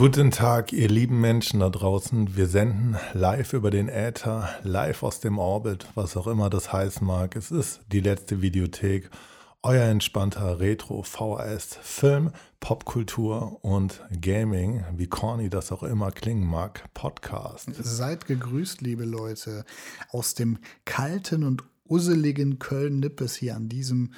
Guten Tag, ihr lieben Menschen da draußen. Wir senden live über den Äther, live aus dem Orbit, was auch immer das heißen mag. Es ist die letzte Videothek, euer entspannter Retro, VHS, Film, Popkultur und Gaming, wie corny das auch immer klingen mag, Podcast. Seid gegrüßt, liebe Leute, aus dem kalten und usseligen Köln-Nippes hier an diesem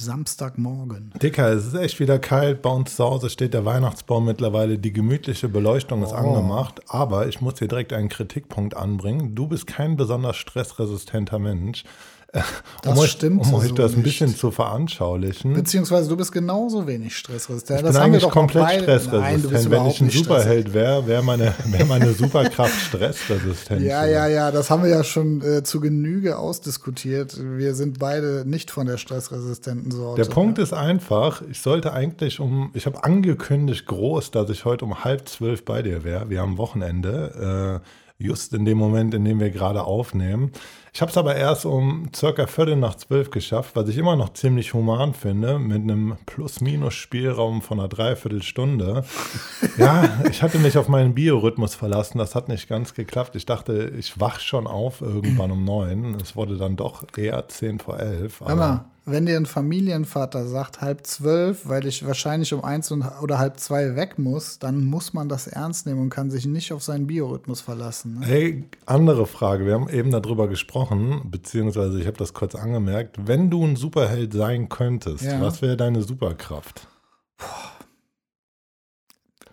Samstagmorgen. Dicker, es ist echt wieder kalt. Bei uns zu Hause steht der Weihnachtsbaum mittlerweile. Die gemütliche Beleuchtung ist Oh. angemacht. Aber ich muss hier direkt einen Kritikpunkt anbringen. Du bist kein besonders stressresistenter Mensch. Das um euch, stimmt Um euch so das ein nicht. bisschen zu veranschaulichen. Beziehungsweise du bist genauso wenig stressresistent. Ich Das bin haben wir eigentlich komplett stressresistent. Nein, du bist Wenn ich ein Superheld wäre, wäre meine, wär meine Superkraft stressresistent. Ja, ja, ja, das haben wir ja schon äh, zu Genüge ausdiskutiert. Wir sind beide nicht von der stressresistenten Sorte. Der Punkt ist einfach, ich sollte eigentlich um, ich habe angekündigt groß, dass ich heute um halb zwölf bei dir wäre. Wir haben Wochenende, äh, just in dem Moment, in dem wir gerade aufnehmen. Ich habe es aber erst um circa Viertel nach zwölf geschafft, was ich immer noch ziemlich human finde, mit einem Plus-Minus-Spielraum von einer Dreiviertelstunde. ja, ich hatte mich auf meinen Biorhythmus verlassen, das hat nicht ganz geklappt. Ich dachte, ich wach schon auf irgendwann um neun. Es wurde dann doch eher zehn vor elf. Mal, wenn dir ein Familienvater sagt, halb zwölf, weil ich wahrscheinlich um eins oder halb zwei weg muss, dann muss man das ernst nehmen und kann sich nicht auf seinen Biorhythmus verlassen. Ne? Hey, andere Frage. Wir haben eben darüber gesprochen, beziehungsweise ich habe das kurz angemerkt. Wenn du ein Superheld sein könntest, Ja. was wäre deine Superkraft?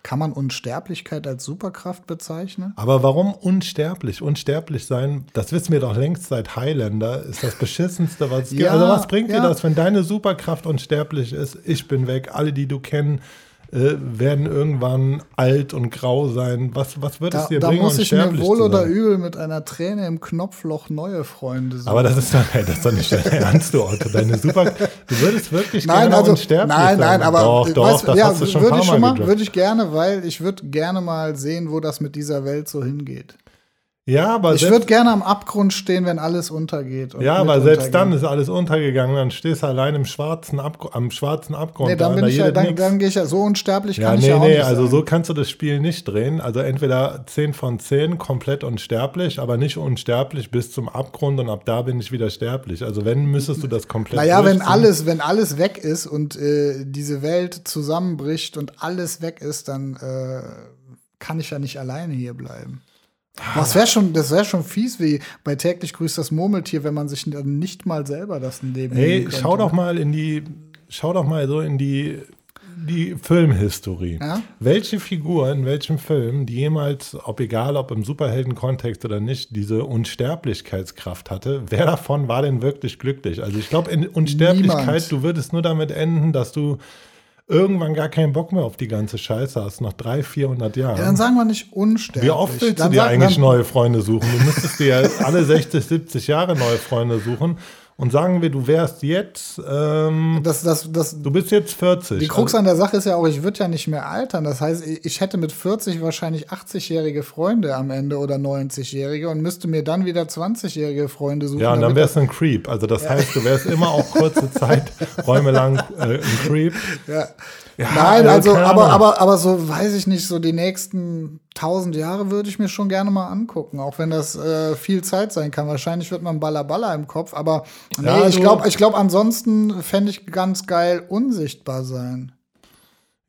Kann man Unsterblichkeit als Superkraft bezeichnen? Aber warum unsterblich? Unsterblich sein, das wissen wir doch längst seit Highlander, ist das beschissenste, was es gibt. Ja, Also was bringt dir ja. das, wenn deine Superkraft unsterblich ist? Ich bin weg, alle, die du kennst, äh, werden irgendwann alt und grau sein. Was, was wird es Da, dir da bringen, muss ich mir wohl oder übel mit einer Träne im Knopfloch neue Freunde suchen. Aber das ist doch, das ist doch nicht Ernst, du Otto. Deine Super, du würdest wirklich Nein, gerne also, unsterblich nein, sein. nein, aber doch, äh, doch, weißt, das ja, hast du schon würde ich schon mal, würde ich gerne, weil ich würde gerne mal sehen, wo das mit dieser Welt so hingeht. Ja, aber Ich würde gerne am Abgrund stehen, wenn alles untergeht. ja, aber selbst dann ist alles untergegangen. Dann stehst du allein im schwarzen Abgr am schwarzen Abgrund. Nee, dann da, bin ich ja, dann, dann gehe ich ja so unsterblich, Ja, kann ich nee, ja auch nee, nicht also sein. so kannst du das Spiel nicht drehen. Also entweder 10 von 10 komplett unsterblich, aber nicht unsterblich bis zum Abgrund und ab da bin ich wieder sterblich. Also wenn, müsstest du das komplett Naja, wenn alles, wenn alles weg ist und äh, diese Welt zusammenbricht und alles weg ist, dann äh, kann ich ja nicht alleine hier bleiben. Das wäre schon, das wäre schon fies, wie bei täglich grüßt das Murmeltier, wenn man sich dann nicht mal selber das Leben Hey, schau doch mal in die, schau doch mal so in die, die Filmhistorie. Ja? Welche Figur in welchem Film, die jemals, ob egal ob im Superheldenkontext oder nicht, diese Unsterblichkeitskraft hatte, wer davon war denn wirklich glücklich? Also ich glaube, in Unsterblichkeit, Niemand. du würdest nur damit enden, dass du irgendwann gar keinen Bock mehr auf die ganze Scheiße hast, nach 300, 400 Jahren. Ja, dann sagen wir nicht unsterblich. Wie oft willst du Dann dir sag- eigentlich neue Freunde suchen? Du müsstest dir alle 60, 70 Jahre neue Freunde suchen. Und sagen wir, du wärst jetzt, ähm, Das, das, das, du bist jetzt 40. die Krux an der Sache ist ja auch, ich würde ja nicht mehr altern. Das heißt, ich hätte mit 40 wahrscheinlich 80-jährige Freunde am Ende oder 90-jährige und müsste mir dann wieder 20-jährige Freunde suchen. ja, und dann wärst du ein Creep. Also das heißt, du wärst immer auch kurze Zeit, Räume lang äh, ein Creep. Ja. Ja, Nein, also aber, aber, aber so weiß ich nicht, so die nächsten tausend Jahre würde ich mir schon gerne mal angucken, auch wenn das äh, viel Zeit sein kann. Wahrscheinlich wird man Balla im Kopf, aber nee, Ja, ich glaube, ich glaub, ansonsten fände ich ganz geil unsichtbar sein.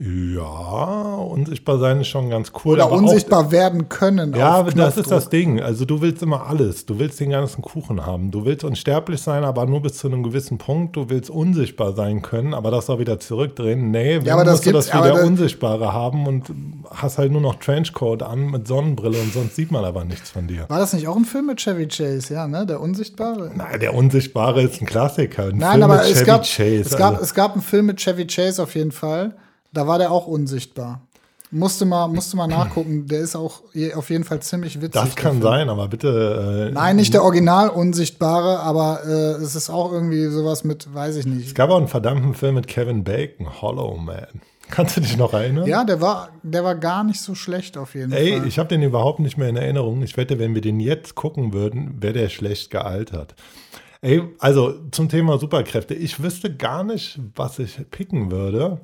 Ja, unsichtbar sein ist schon ganz cool. Oder aber auch- unsichtbar werden können. Ja, das ist das. Ding. Also du willst immer alles. Du willst den ganzen Kuchen haben. Du willst unsterblich sein, aber nur bis zu einem gewissen Punkt. Du willst unsichtbar sein können, aber das auch wieder zurückdrehen. Nee, Ja, aber das musst du das gibt's- aber wieder das- Unsichtbare haben und hast halt nur noch Trenchcoat an mit Sonnenbrille und sonst sieht man aber nichts von dir. War das nicht auch ein Film mit Chevy Chase, ja, ne? Der Unsichtbare? Nein, der Unsichtbare ist ein Klassiker. Ein Nein, Film aber es Chevy gab, Chase. es, gab, also. es gab einen Film mit Chevy Chase auf jeden Fall. Da war der auch unsichtbar. Musste mal, musste mal nachgucken. Der ist auch je- auf jeden Fall ziemlich witzig. das kann Film. sein, aber bitte. Äh, Nein, nicht der Original Unsichtbare, aber äh, es ist auch irgendwie sowas mit, weiß ich Es nicht. gab auch einen verdammten Film mit Kevin Bacon, Hollow Man. Kannst du dich noch erinnern? Ja, der war, der war gar nicht so schlecht auf jeden Ey, Fall. ich habe den überhaupt nicht mehr in Erinnerung. Ich wette, wenn wir den jetzt gucken würden, wäre der schlecht gealtert. Ey, also zum Thema Superkräfte. Ich wüsste gar nicht, was ich picken würde.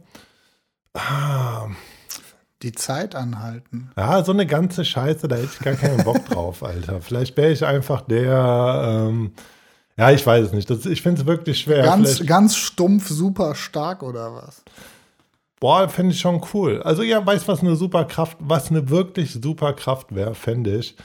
Ah, Die Zeit anhalten. Ja, so eine ganze Scheiße, da hätte ich gar keinen Bock drauf, Alter. Vielleicht wäre ich einfach der, ähm, ja, ich weiß es nicht. Das, ich finde es wirklich schwer. Ganz, Vielleicht, ganz stumpf, super stark oder was? boah, fände ich schon cool. Also ja, weißt du, was eine Superkraft, was eine wirklich Superkraft wäre, fände ich,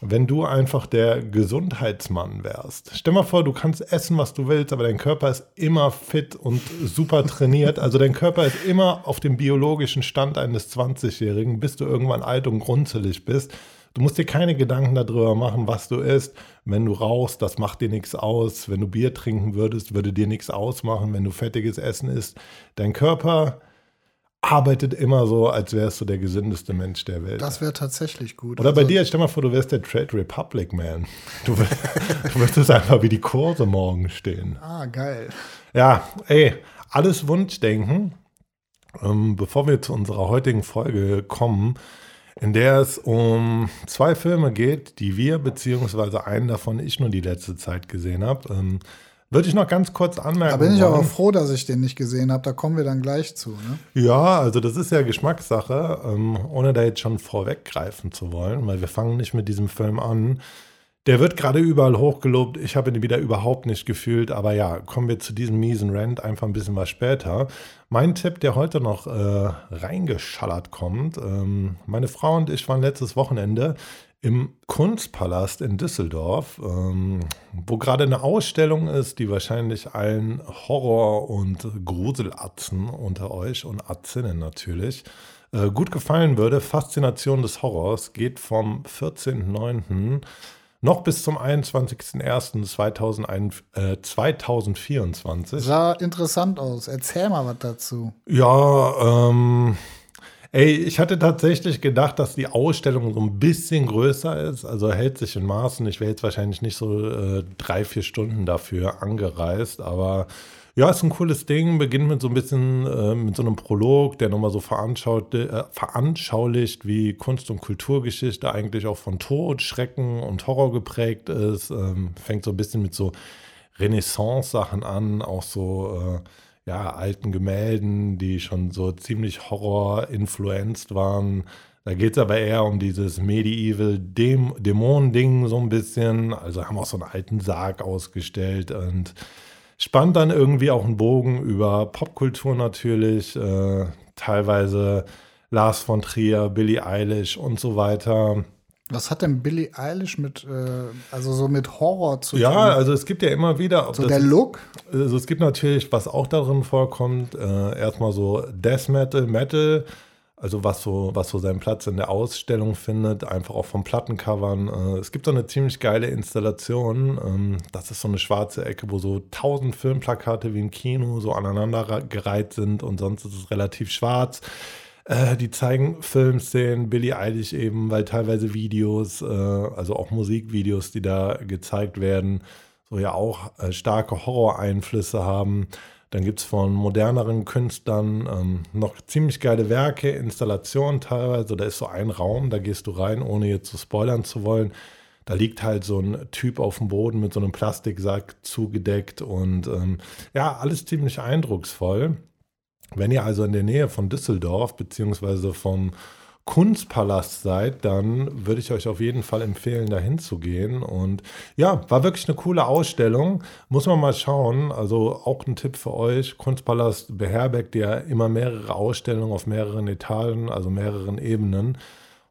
wenn du einfach der Gesundheitsmann wärst. Stell mal vor, du kannst essen, was du willst, aber dein Körper ist immer fit und super trainiert. Also dein Körper ist immer auf dem biologischen Stand eines 20-Jährigen, bis du irgendwann alt und grunzelig bist. Du musst dir keine Gedanken darüber machen, was du isst. Wenn du rauchst, das macht dir nichts aus. Wenn du Bier trinken würdest, würde dir nichts ausmachen. Wenn du fettiges Essen isst, dein Körper arbeitet immer so, als wärst du der gesündeste Mensch der Welt. Das wäre tatsächlich gut. Oder bei Also, dir, stell mal vor, du wärst der Trade Republic Man. Du, du müsstest einfach wie die Kurse morgen stehen. Ah, geil. Ja, ey, alles Wunschdenken. Ähm, bevor wir zu unserer heutigen Folge kommen, in der es um zwei Filme geht, die wir, beziehungsweise einen davon ich nur die letzte Zeit gesehen habe, ähm, würde ich noch ganz kurz anmerken. Da bin ich wollen. aber froh, dass ich den nicht gesehen habe. Da kommen wir dann gleich zu. Ne? Ja, also das ist ja Geschmackssache, ähm, ohne da jetzt schon vorweggreifen zu wollen, weil wir fangen nicht mit diesem Film an. Der wird gerade überall hochgelobt. Ich habe ihn wieder überhaupt nicht gefühlt. Aber ja, kommen wir zu diesem miesen Rant einfach ein bisschen was später. Mein Tipp, der heute noch äh, reingeschallert kommt. Ähm, meine Frau und ich waren letztes Wochenende im Kunstpalast in Düsseldorf, ähm, wo gerade eine Ausstellung ist, die wahrscheinlich allen Horror- und Gruselatzen unter euch und Atzinnen natürlich äh, gut gefallen würde. Faszination des Horrors geht vom 14.09. noch bis zum 21.01.2001 äh, 2024. Sah interessant aus. Erzähl mal was dazu. Ja, ähm, ey, ich hatte tatsächlich gedacht, dass die Ausstellung so ein bisschen größer ist, also hält sich in Maßen. Ich wäre jetzt wahrscheinlich nicht so äh, drei, vier Stunden dafür angereist, aber ja, ist ein cooles Ding. Beginnt mit so ein bisschen, äh, mit so einem Prolog, der nochmal so veranschaulicht, äh, veranschaulicht, wie Kunst- und Kulturgeschichte eigentlich auch von Tod, Schrecken und Horror geprägt ist. Ähm, fängt so ein bisschen mit so Renaissance-Sachen an, auch so äh, ja, alten Gemälden, die schon so ziemlich Horror-influenced waren. Da geht es aber eher um dieses Medieval Däm Dämonen-Ding so ein bisschen. Also haben auch so einen alten Sarg ausgestellt und spannt dann irgendwie auch einen Bogen über Popkultur natürlich, äh, teilweise Lars von Trier, Billie Eilish und so weiter. Was hat denn Billie Eilish mit, äh, also so mit Horror zu Ja, tun? also es gibt ja immer wieder. so das der ist- Look? Also es gibt natürlich, was auch darin vorkommt, äh, erstmal so Death Metal, Metal, also was so, was so seinen Platz in der Ausstellung findet, einfach auch von Plattencovern. Äh, es gibt so eine ziemlich geile Installation. Ähm, das ist so eine schwarze Ecke, wo so tausend Filmplakate wie im Kino so aneinander gereiht sind und sonst ist es relativ schwarz. Äh, die zeigen Filmszenen, Billie Eilish eben, weil teilweise Videos, äh, also auch Musikvideos, die da gezeigt werden, so ja auch starke Horror-Einflüsse haben. Dann gibt es von moderneren Künstlern ähm, noch ziemlich geile Werke, Installationen teilweise. Da ist so ein Raum, da gehst du rein, ohne jetzt zu spoilern zu wollen. Da liegt halt so ein Typ auf dem Boden mit so einem Plastiksack zugedeckt und ähm, ja, alles ziemlich eindrucksvoll. Wenn ihr also in der Nähe von Düsseldorf beziehungsweise vom Kunstpalast seid, dann würde ich euch auf jeden Fall empfehlen, dahin zu gehen. Und ja, war wirklich eine coole Ausstellung. Muss man mal schauen. Also auch ein Tipp für euch. Kunstpalast beherbergt ja immer mehrere Ausstellungen auf mehreren Etagen, also mehreren Ebenen.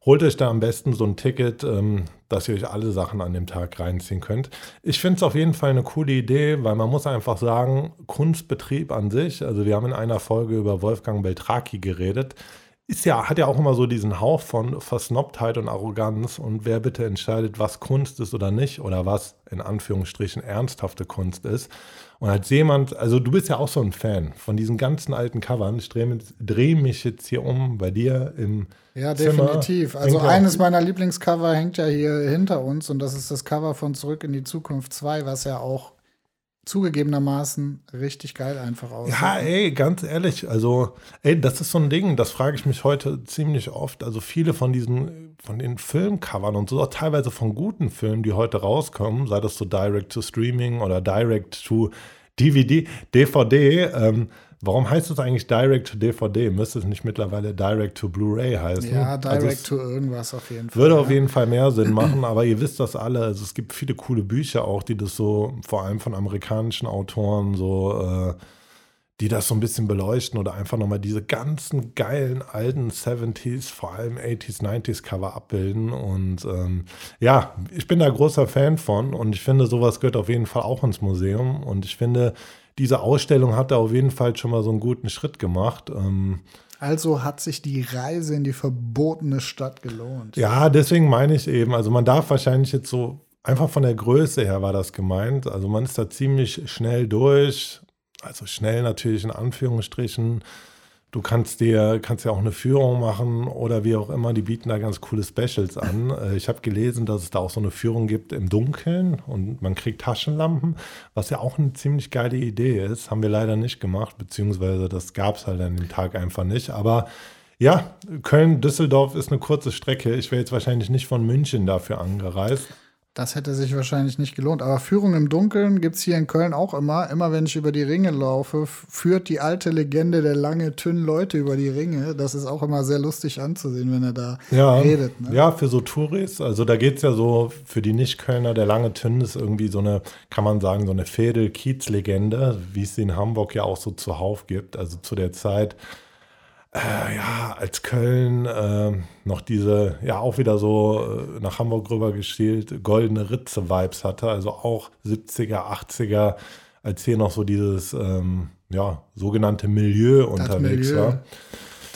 Holt euch da am besten so ein Ticket, ähm, dass ihr euch alle Sachen an dem Tag reinziehen könnt. Ich finde es auf jeden Fall eine coole Idee, weil man muss einfach sagen, Kunstbetrieb an sich, also wir haben in einer Folge über Wolfgang Beltraki geredet, ist ja, hat ja auch immer so diesen Hauch von Versnobtheit und Arroganz und wer bitte entscheidet, was Kunst ist oder nicht oder was in Anführungsstrichen ernsthafte Kunst ist. Und als jemand, also du bist ja auch so ein Fan von diesen ganzen alten Covern, ich drehe dreh mich jetzt hier um bei dir im Ja, Zimmer. definitiv. Also Hängt eines meiner Lieblingscover hängt ja hier hinter uns und das ist das Cover von Zurück in die Zukunft 2, was ja auch zugegebenermaßen richtig geil einfach aussieht. Ja, ey, ganz ehrlich, also, ey, das ist so ein Ding, das frage ich mich heute ziemlich oft. Also viele von diesen, von den Filmcovern und so, auch teilweise von guten Filmen, die heute rauskommen, sei das so Direct to Streaming oder Direct to DVD, DVD, ähm, Warum heißt es eigentlich Direct to DVD? Müsste es nicht mittlerweile Direct to Blu-ray heißen? Ja, Also Direct es to irgendwas auf jeden Fall. würde ja. auf jeden Fall mehr Sinn machen, aber ihr wisst das alle. Also es gibt viele coole Bücher auch, die das so, vor allem von amerikanischen Autoren, so, äh, die das so ein bisschen beleuchten oder einfach nochmal diese ganzen geilen alten 70s, vor allem 80s, 90s Cover abbilden. Und ähm, ja, ich bin da großer Fan von und ich finde, sowas gehört auf jeden Fall auch ins Museum. Und ich finde, diese Ausstellung hat da auf jeden Fall schon mal so einen guten Schritt gemacht. Ähm, Also hat sich die Reise in die verbotene Stadt gelohnt. Ja, deswegen meine ich eben, also man darf wahrscheinlich jetzt so, einfach von der Größe her war das gemeint. Also man ist da ziemlich schnell durch. Also schnell natürlich in Anführungsstrichen. Du kannst dir, kannst ja auch eine Führung machen oder wie auch immer, die bieten da ganz coole Specials an. Äh, Ich habe gelesen, dass es da auch so eine Führung gibt im Dunkeln und man kriegt Taschenlampen, was ja auch eine ziemlich geile Idee ist. Haben wir leider nicht gemacht, beziehungsweise das gab es halt an dem Tag einfach nicht. Aber ja, Köln-Düsseldorf ist eine kurze Strecke. Ich wäre jetzt wahrscheinlich nicht von München dafür angereist. Das hätte sich wahrscheinlich nicht gelohnt. Aber Führung im Dunkeln gibt es hier in Köln auch immer. Immer wenn ich über die Ringe laufe, führt die alte Legende der lange, dünnen Leute über die Ringe. Das ist auch immer sehr lustig anzusehen, wenn er da Ja, redet. Ne? ja, für so Touris. Also da geht es ja so, für die Nicht-Kölner, der lange Tünn ist irgendwie so eine, kann man sagen, so eine Fädel-Kiez-Legende, wie es sie in Hamburg ja auch so zuhauf gibt. Also zu der Zeit, äh, ja, als Köln äh, noch diese, ja, auch wieder so äh, nach Hamburg rüber gestielt, goldene Ritze-Vibes hatte. Also auch 70er, 80er, als hier noch so dieses, ähm, ja, sogenannte Milieu unterwegs Milieu. war.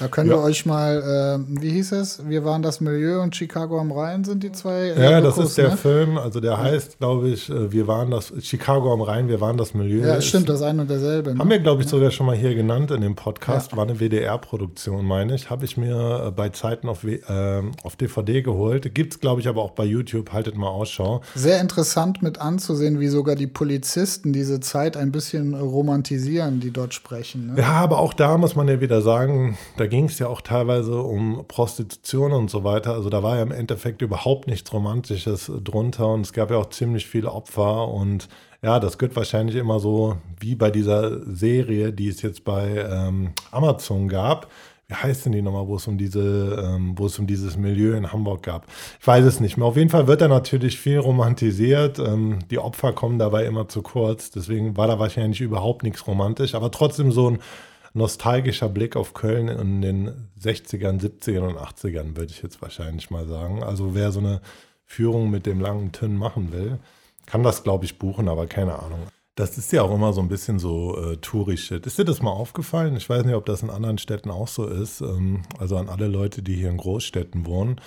Da können Ja. wir euch mal, äh, wie hieß es? Wir waren das Milieu und Chicago am Rhein sind die zwei. äh, Ja, das Dokus, ist der ne? Film, also der heißt, glaube ich, äh, wir waren das, Chicago am Rhein, wir waren das Milieu. Ja, stimmt, das ein und derselbe. Ne? Haben wir, glaube ich, sogar schon mal hier genannt in dem Podcast. War eine WDR-Produktion, meine ich. Habe ich mir äh, bei Zeiten auf, W- ähm, auf DVD geholt. Gibt es, glaube ich, aber auch bei YouTube. Haltet mal Ausschau. Sehr interessant mit anzusehen, wie sogar die Polizisten diese Zeit ein bisschen romantisieren, die dort sprechen. Ne? Ja, aber auch da muss man ja wieder sagen, da ging es ja auch teilweise um Prostitution und so weiter. Also da war ja im Endeffekt überhaupt nichts Romantisches drunter und es gab ja auch ziemlich viele Opfer und ja, das gehört wahrscheinlich immer so wie bei dieser Serie, die es jetzt bei ähm, Amazon gab. Wie heißt denn die nochmal, wo es um diese, ähm, wo es um dieses Milieu in Hamburg gab? Ich weiß es nicht mehr. Auf jeden Fall wird da natürlich viel romantisiert. Ähm, die Opfer kommen dabei immer zu kurz. Deswegen war da wahrscheinlich überhaupt nichts romantisch. Aber trotzdem so ein nostalgischer Blick auf Köln in den 60ern, 70ern und 80ern, würde ich jetzt wahrscheinlich mal sagen. Also wer so eine Führung mit dem langen Tünn machen will, kann das, glaube ich, buchen, aber keine Ahnung. Das ist ja auch immer so ein bisschen so äh, Touri-Shit. Ist dir das mal aufgefallen? Ich weiß nicht, ob das in anderen Städten auch so ist. Ähm, also an alle Leute, die hier in Großstädten wohnen.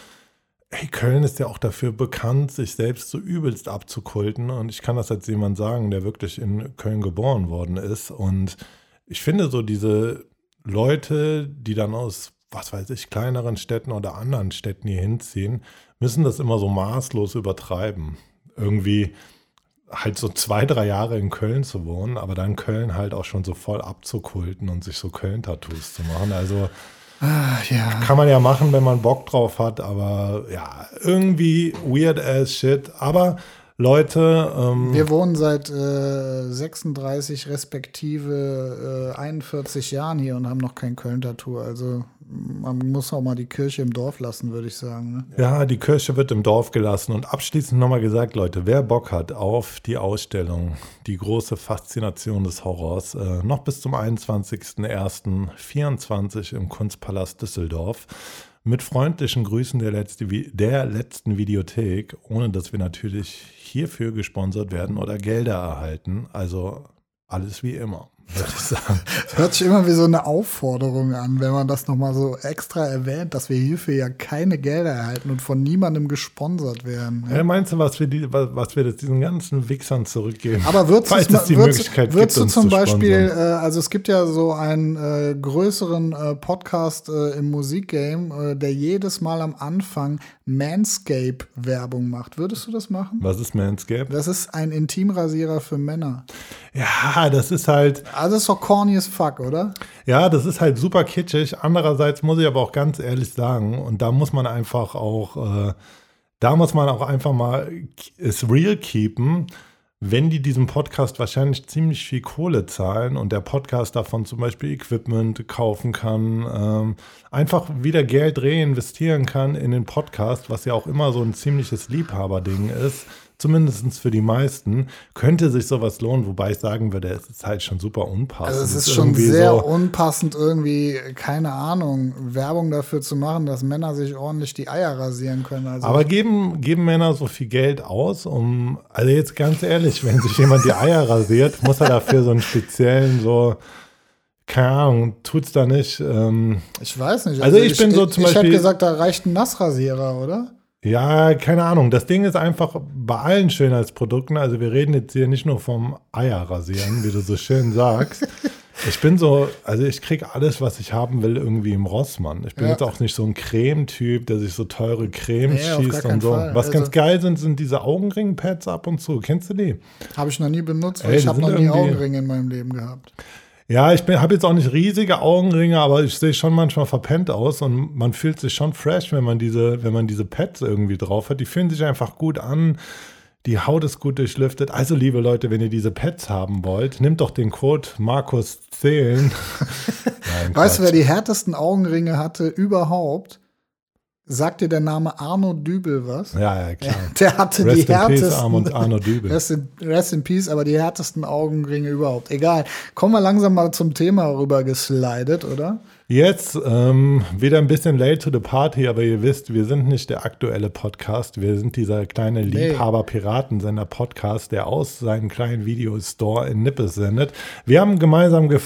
Ey, Köln ist ja auch dafür bekannt, sich selbst so übelst abzukulten. Und ich kann das als jemand sagen, der wirklich in Köln geboren worden ist. Und ich finde so diese Leute, die dann aus, was weiß ich, kleineren Städten oder anderen Städten hier hinziehen, müssen das immer so maßlos übertreiben. Irgendwie halt so zwei, drei Jahre in Köln zu wohnen, aber dann Köln halt auch schon so voll abzukulten und sich so Köln-Tattoos zu machen. Also Ah, ja. kann man ja machen, wenn man Bock drauf hat, aber ja, irgendwie weird as shit. Aber Leute, ähm, Wir wohnen seit äh, 36 respektive äh, 41 Jahren hier und haben noch kein Köln-Tattoo. Also man muss auch mal die Kirche im Dorf lassen, würde ich sagen. Ne? Ja, die Kirche wird im Dorf gelassen. Und abschließend nochmal gesagt, Leute, wer Bock hat auf die Ausstellung, die große Faszination des Horrors, äh, noch bis zum 21.01.24 im Kunstpalast Düsseldorf. Mit freundlichen Grüßen der, letzte, der letzten Videothek, ohne dass wir natürlich hierfür gesponsert werden oder Gelder erhalten. Also alles wie immer, würde ich sagen. Das hört sich immer wie so eine Aufforderung an, wenn man das nochmal so extra erwähnt, dass wir hierfür ja keine Gelder erhalten und von niemandem gesponsert werden. Äh, meinst du, was wir, die, was, wir diesen ganzen Wichsern zurückgeben? Aber würdest Falls du es die würdest, Möglichkeit würdest gibt, du uns zum zu Beispiel, äh, also es gibt ja so einen äh, größeren äh, Podcast äh, im Musikgame, äh, der jedes Mal am Anfang Manscape-Werbung macht. Würdest du das machen? Was ist Manscaped? Das ist ein Intimrasierer für Männer. Ja, das ist halt, Also ist doch corny as fuck, oder? ja, das ist halt super kitschig. Andererseits muss ich aber auch ganz ehrlich sagen, und da muss man einfach auch, äh, da muss man auch einfach mal es real keepen. wenn die diesem Podcast wahrscheinlich ziemlich viel Kohle zahlen und der Podcast davon zum Beispiel Equipment kaufen kann, ähm, einfach wieder Geld reinvestieren kann in den Podcast, was ja auch immer so ein ziemliches Liebhaberding ist, zumindest für die meisten, könnte sich sowas lohnen, wobei ich sagen würde, es ist halt schon super unpassend. Also es ist schon sehr so, unpassend, irgendwie, keine Ahnung, Werbung dafür zu machen, dass Männer sich ordentlich die Eier rasieren können. Also Aber geben, geben Männer so viel Geld aus, um, also jetzt ganz ehrlich, wenn sich jemand die Eier rasiert, muss er dafür so einen speziellen, so, keine Ahnung, tut's da nicht. Ähm, ich weiß nicht. Also ich bin so zum ich, Ich Beispiel- hätte gesagt, da reicht ein Nassrasierer, oder? Ja, keine Ahnung. Das Ding ist einfach bei allen Schönheitsprodukten, also wir reden jetzt hier nicht nur vom Eierrasieren, wie du so schön sagst. Ich bin so, also ich kriege alles, was ich haben will, irgendwie im Rossmann. Ich bin Ja. jetzt auch nicht so ein Creme-Typ, der sich so teure Cremes Nee, schießt und so. Fall. Was Also- ganz geil sind, sind diese Augenring-Pads ab und zu. Kennst du die? Habe ich noch nie benutzt, weil Ey, ich habe noch nie Augenringe in meinem Leben gehabt. Ja, ich habe jetzt auch nicht riesige Augenringe, aber ich sehe schon manchmal verpennt aus und man fühlt sich schon fresh, wenn man diese, wenn man diese Pads irgendwie drauf hat. Die fühlen sich einfach gut an. Die Haut ist gut durchlüftet. Also, liebe Leute, wenn ihr diese Pads haben wollt, nehmt doch den Code Markus10. Nein, Weißt du, wer die härtesten Augenringe hatte überhaupt? Sagt dir der Name Arno Dübel was? Ja, ja, klar. Der hatte Rest die in Peace, härtesten. Arno, Arno Dübel. Rest in, rest in Peace, aber die härtesten Augenringe überhaupt. Egal. Kommen wir langsam mal zum Thema rüber geslidet, oder? Jetzt ähm, wieder ein bisschen late to the party, aber ihr wisst, wir sind nicht der aktuelle Podcast. Wir sind dieser kleine Nee. Liebhaber-Piratensender-Podcast, der aus seinem kleinen Videostore in Nippes sendet. Wir haben gemeinsam ge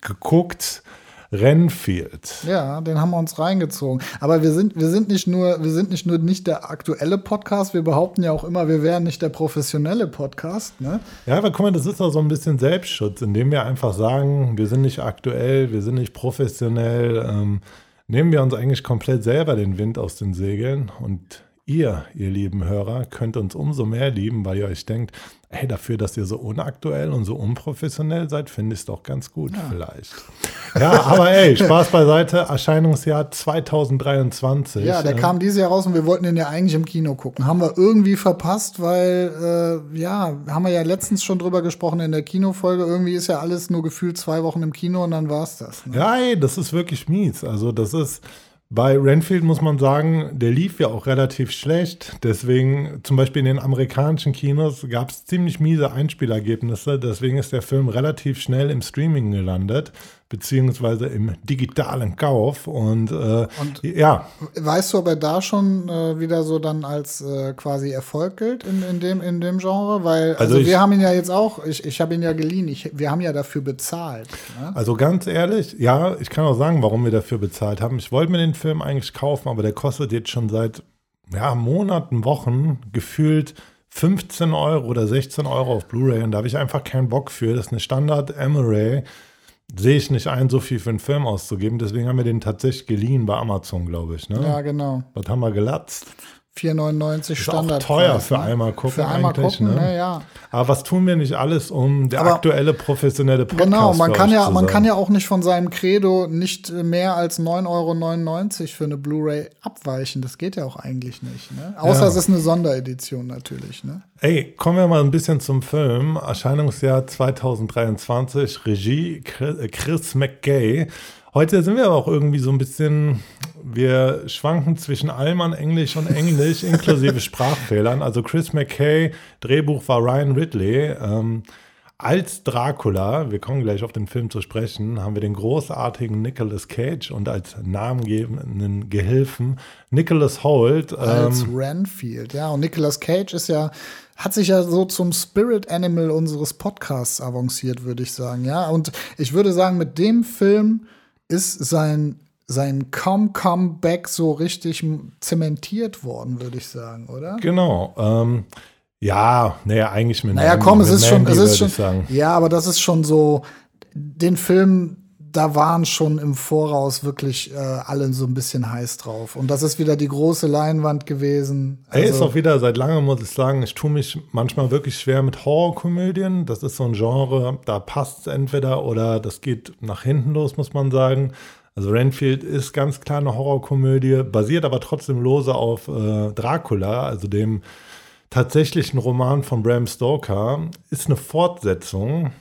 geguckt Renfield. Ja, den haben wir uns reingezogen. Aber wir sind, wir sind nicht nur, wir sind nicht nur nicht der aktuelle Podcast, wir behaupten ja auch immer, wir wären nicht der professionelle Podcast, ne? Ja, aber guck mal, das ist auch so ein bisschen Selbstschutz, indem wir einfach sagen, wir sind nicht aktuell, wir sind nicht professionell, ähm, nehmen wir uns eigentlich komplett selber den Wind aus den Segeln und ihr, ihr lieben Hörer, könnt uns umso mehr lieben, weil ihr euch denkt, hey, dafür, dass ihr so unaktuell und so unprofessionell seid, finde ich es doch ganz gut vielleicht. Ja, aber ey, Spaß beiseite, Erscheinungsjahr 2023. Ja, der Ähm, kam dieses Jahr raus und wir wollten den ja eigentlich im Kino gucken. Haben wir irgendwie verpasst, weil, äh, ja, haben wir ja letztens schon drüber gesprochen in der Kinofolge. Irgendwie ist ja alles nur gefühlt zwei Wochen im Kino und dann war's das. Ne? Ja, ey, das ist wirklich mies. Also das ist bei Renfield muss man sagen, der lief ja auch relativ schlecht. Deswegen, zum Beispiel in den amerikanischen Kinos gab es ziemlich miese Einspielergebnisse. Deswegen ist der Film relativ schnell im Streaming gelandet, beziehungsweise im digitalen Kauf. Und, äh, Und- ja, Weißt du, ob er da schon äh, wieder so dann als äh, quasi Erfolg gilt in, in, dem, in dem Genre? Weil, also, Also ich- wir haben ihn ja jetzt auch, ich, ich habe ihn ja geliehen, ich, wir haben ja dafür bezahlt. Ne? Also ganz ehrlich, ja, ich kann auch sagen, warum wir dafür bezahlt haben. Ich wollte mir den Film eigentlich kaufen, aber der kostet jetzt schon seit ja, Monaten, Wochen gefühlt 15 Euro oder 16 Euro auf Blu-ray und da habe ich einfach keinen Bock für. Das ist eine Standard Emery. Sehe ich nicht ein, so viel für einen Film auszugeben. Deswegen haben wir den tatsächlich geliehen bei Amazon, glaube ich. Ne? Ja, genau. Was haben wir gelatzt? 4,99 Ist auch Standard. teuer für einmal gucken Für einmal eigentlich, gucken, ne? ne? ja. Aber was tun wir nicht alles, um der Aber- aktuelle professionelle Podcast Genau, man kann ja, man kann ja auch nicht von seinem Credo nicht äh, mehr als 9,99 Euro für eine Blu-ray abweichen. Das geht ja auch eigentlich nicht. Ne? Außer Ja. es ist eine Sonderedition natürlich. Ne? Ey, kommen wir mal ein bisschen zum Film. Erscheinungsjahr 2023, Regie Chris- Chris McKay. Heute sind wir aber auch irgendwie so ein bisschen, wir schwanken zwischen allem an Englisch und Englisch, inklusive Sprachfehlern. Also Chris McKay, Drehbuch war Ryan Ridley. Ähm, als Dracula, wir kommen gleich auf den Film zu sprechen, haben wir den großartigen Nicolas Cage und als namengebenden Gehilfen Nicholas Holt. Als Ähm, Renfield, ja. Und Nicolas Cage ist ja, hat sich ja so zum Spirit Animal unseres Podcasts avanciert, würde ich sagen, ja. Und ich würde sagen, mit dem Film ist sein sein Come Comeback so richtig zementiert worden, würde ich sagen, oder? Genau. Ähm, ja, naja, eigentlich mit Naja, komm, es ist schon, Mandy, es würde ist schon, ja, aber das ist schon so, den Film, da waren schon im Voraus wirklich äh, alle so ein bisschen heiß drauf. Und das ist wieder die große Leinwand gewesen. Er ist Also- auch wieder seit langem, muss ich sagen, ich tue mich manchmal wirklich schwer mit Horrorkomödien. Das ist so ein Genre, da passt es entweder oder das geht nach hinten los, muss man sagen. Also Renfield ist ganz klar eine Horrorkomödie, basiert aber trotzdem lose auf äh, Dracula, also dem tatsächlich ein Roman von Bram Stoker, ist eine Fortsetzung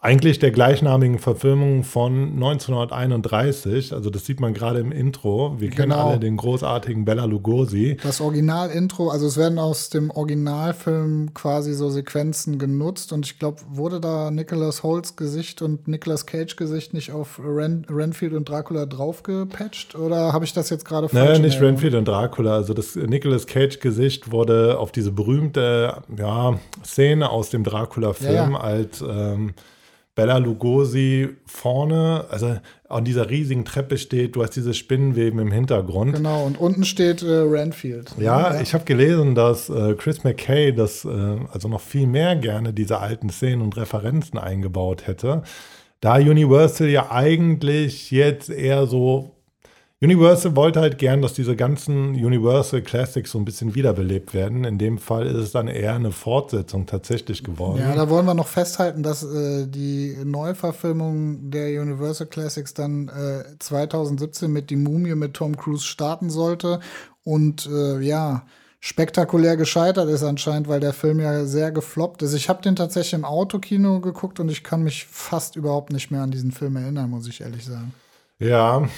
eigentlich der gleichnamigen Verfilmung von 1931. Also das sieht man gerade im Intro. Wir kennen Genau. alle den großartigen Bella Lugosi. Das Original-Intro, also es werden aus dem Originalfilm quasi so Sequenzen genutzt und ich glaube, wurde da Nicholas Holts Gesicht und Nicolas Cage Gesicht nicht auf Ren Renfield und Dracula draufgepatcht oder habe ich das jetzt gerade falsch? Naja, nicht? Renfield und Dracula. Also das Nicolas Cage-Gesicht wurde auf diese berühmte ja, Szene aus dem Dracula-Film Ja, ja. als ähm, Bella Lugosi vorne, also an dieser riesigen Treppe steht, du hast diese Spinnenweben im Hintergrund. Genau, und unten steht äh, Renfield. Ja, ich habe gelesen, dass äh, Chris McKay das äh, also noch viel mehr gerne diese alten Szenen und Referenzen eingebaut hätte. Da Universal ja eigentlich jetzt eher so. Universal wollte halt gern, dass diese ganzen Universal Classics so ein bisschen wiederbelebt werden. In dem Fall ist es dann eher eine Fortsetzung tatsächlich geworden. Ja, da wollen wir noch festhalten, dass äh, die Neuverfilmung der Universal Classics dann äh, 2017 mit Die Mumie mit Tom Cruise starten sollte und äh, ja, spektakulär gescheitert ist anscheinend, weil der Film ja sehr gefloppt ist. Ich habe den tatsächlich im Autokino geguckt und ich kann mich fast überhaupt nicht mehr an diesen Film erinnern, muss ich ehrlich sagen. Ja,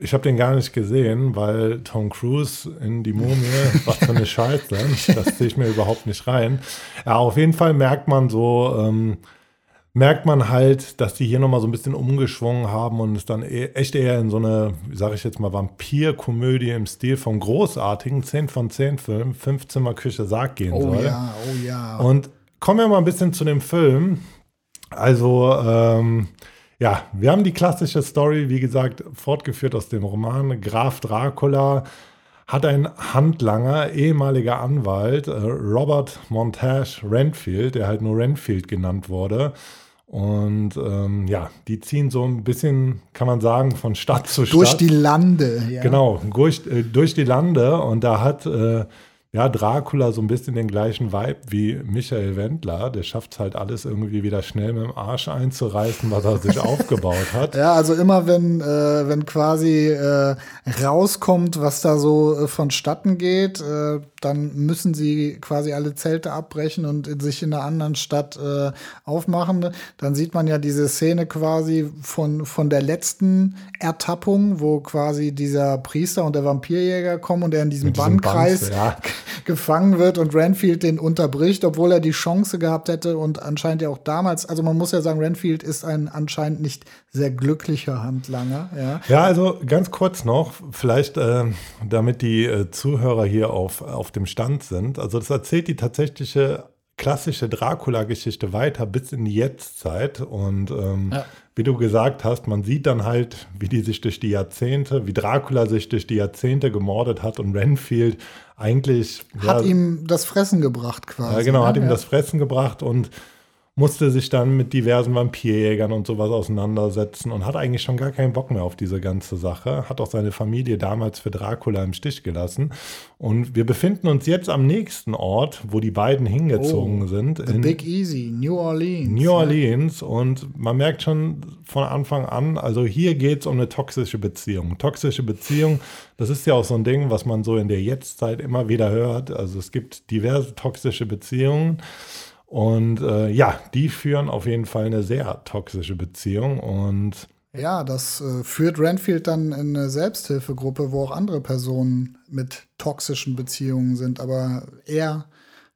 ich habe den gar nicht gesehen, weil Tom Cruise in die Mumie, was für eine Scheiße, das sehe ich mir überhaupt nicht rein. Ja, auf jeden Fall merkt man so, ähm, merkt man halt, dass die hier nochmal so ein bisschen umgeschwungen haben und es dann eh, echt eher in so eine, sage ich jetzt mal, Vampir-Komödie im Stil vom großartigen 10 von 10 Film, Fünfzimmer Küche Sarg gehen Oh soll. ja, oh ja. Und kommen wir mal ein bisschen zu dem Film. Also, ähm, ja, wir haben die klassische Story, wie gesagt, fortgeführt aus dem Roman. Graf Dracula hat einen Handlanger, ehemaliger Anwalt, äh, Robert Montage Renfield, der halt nur Renfield genannt wurde. Und ähm, ja, die ziehen so ein bisschen, kann man sagen, von Stadt zu Stadt. Durch die Lande, ja. Genau, durch, äh, durch die Lande und da hat äh, ja Dracula so ein bisschen den gleichen Vibe wie Michael Wendler. Der schafft es halt alles irgendwie wieder schnell mit dem Arsch einzureißen, was er sich aufgebaut hat. Ja, also immer wenn, äh, wenn quasi äh, rauskommt, was da so äh, vonstatten geht, äh, dann müssen sie quasi alle Zelte abbrechen und in, sich in einer anderen Stadt äh, aufmachen. Dann sieht man ja diese Szene quasi von, von der letzten Ertappung, wo quasi dieser Priester und der Vampirjäger kommen und er in diesem Bannkreis Band, ja. gefangen wird und Renfield den unterbricht, obwohl er die Chance gehabt hätte und anscheinend ja auch damals, also man muss ja sagen, Renfield ist ein anscheinend nicht sehr glücklicher Handlanger, ja. Ja, also ganz kurz noch, vielleicht äh, damit die äh, Zuhörer hier auf, auf dem Stand sind. Also das erzählt die tatsächliche klassische Dracula-Geschichte weiter bis in die Jetztzeit. Und ähm, Ja. wie du gesagt hast, man sieht dann halt, wie die sich durch die Jahrzehnte, wie Dracula sich durch die Jahrzehnte gemordet hat und Renfield eigentlich Hat ja, ihm das Fressen gebracht quasi. ja, genau, ne? hat ihm das Fressen gebracht und musste sich dann mit diversen Vampirjägern und sowas auseinandersetzen und hat eigentlich schon gar keinen Bock mehr auf diese ganze Sache. Hat auch seine Familie damals für Dracula im Stich gelassen. Und wir befinden uns jetzt am nächsten Ort, wo die beiden hingezogen Oh, sind. The in Big Easy, New Orleans. New ne? Orleans und man merkt schon von Anfang an, also hier geht es um eine toxische Beziehung. Toxische Beziehung, das ist ja auch so ein Ding, was man so in der Jetztzeit immer wieder hört. Also es gibt diverse toxische Beziehungen und äh, ja, die führen auf jeden Fall eine sehr toxische Beziehung und Ja, das äh, führt Renfield dann in eine Selbsthilfegruppe, wo auch andere Personen mit toxischen Beziehungen sind, aber eher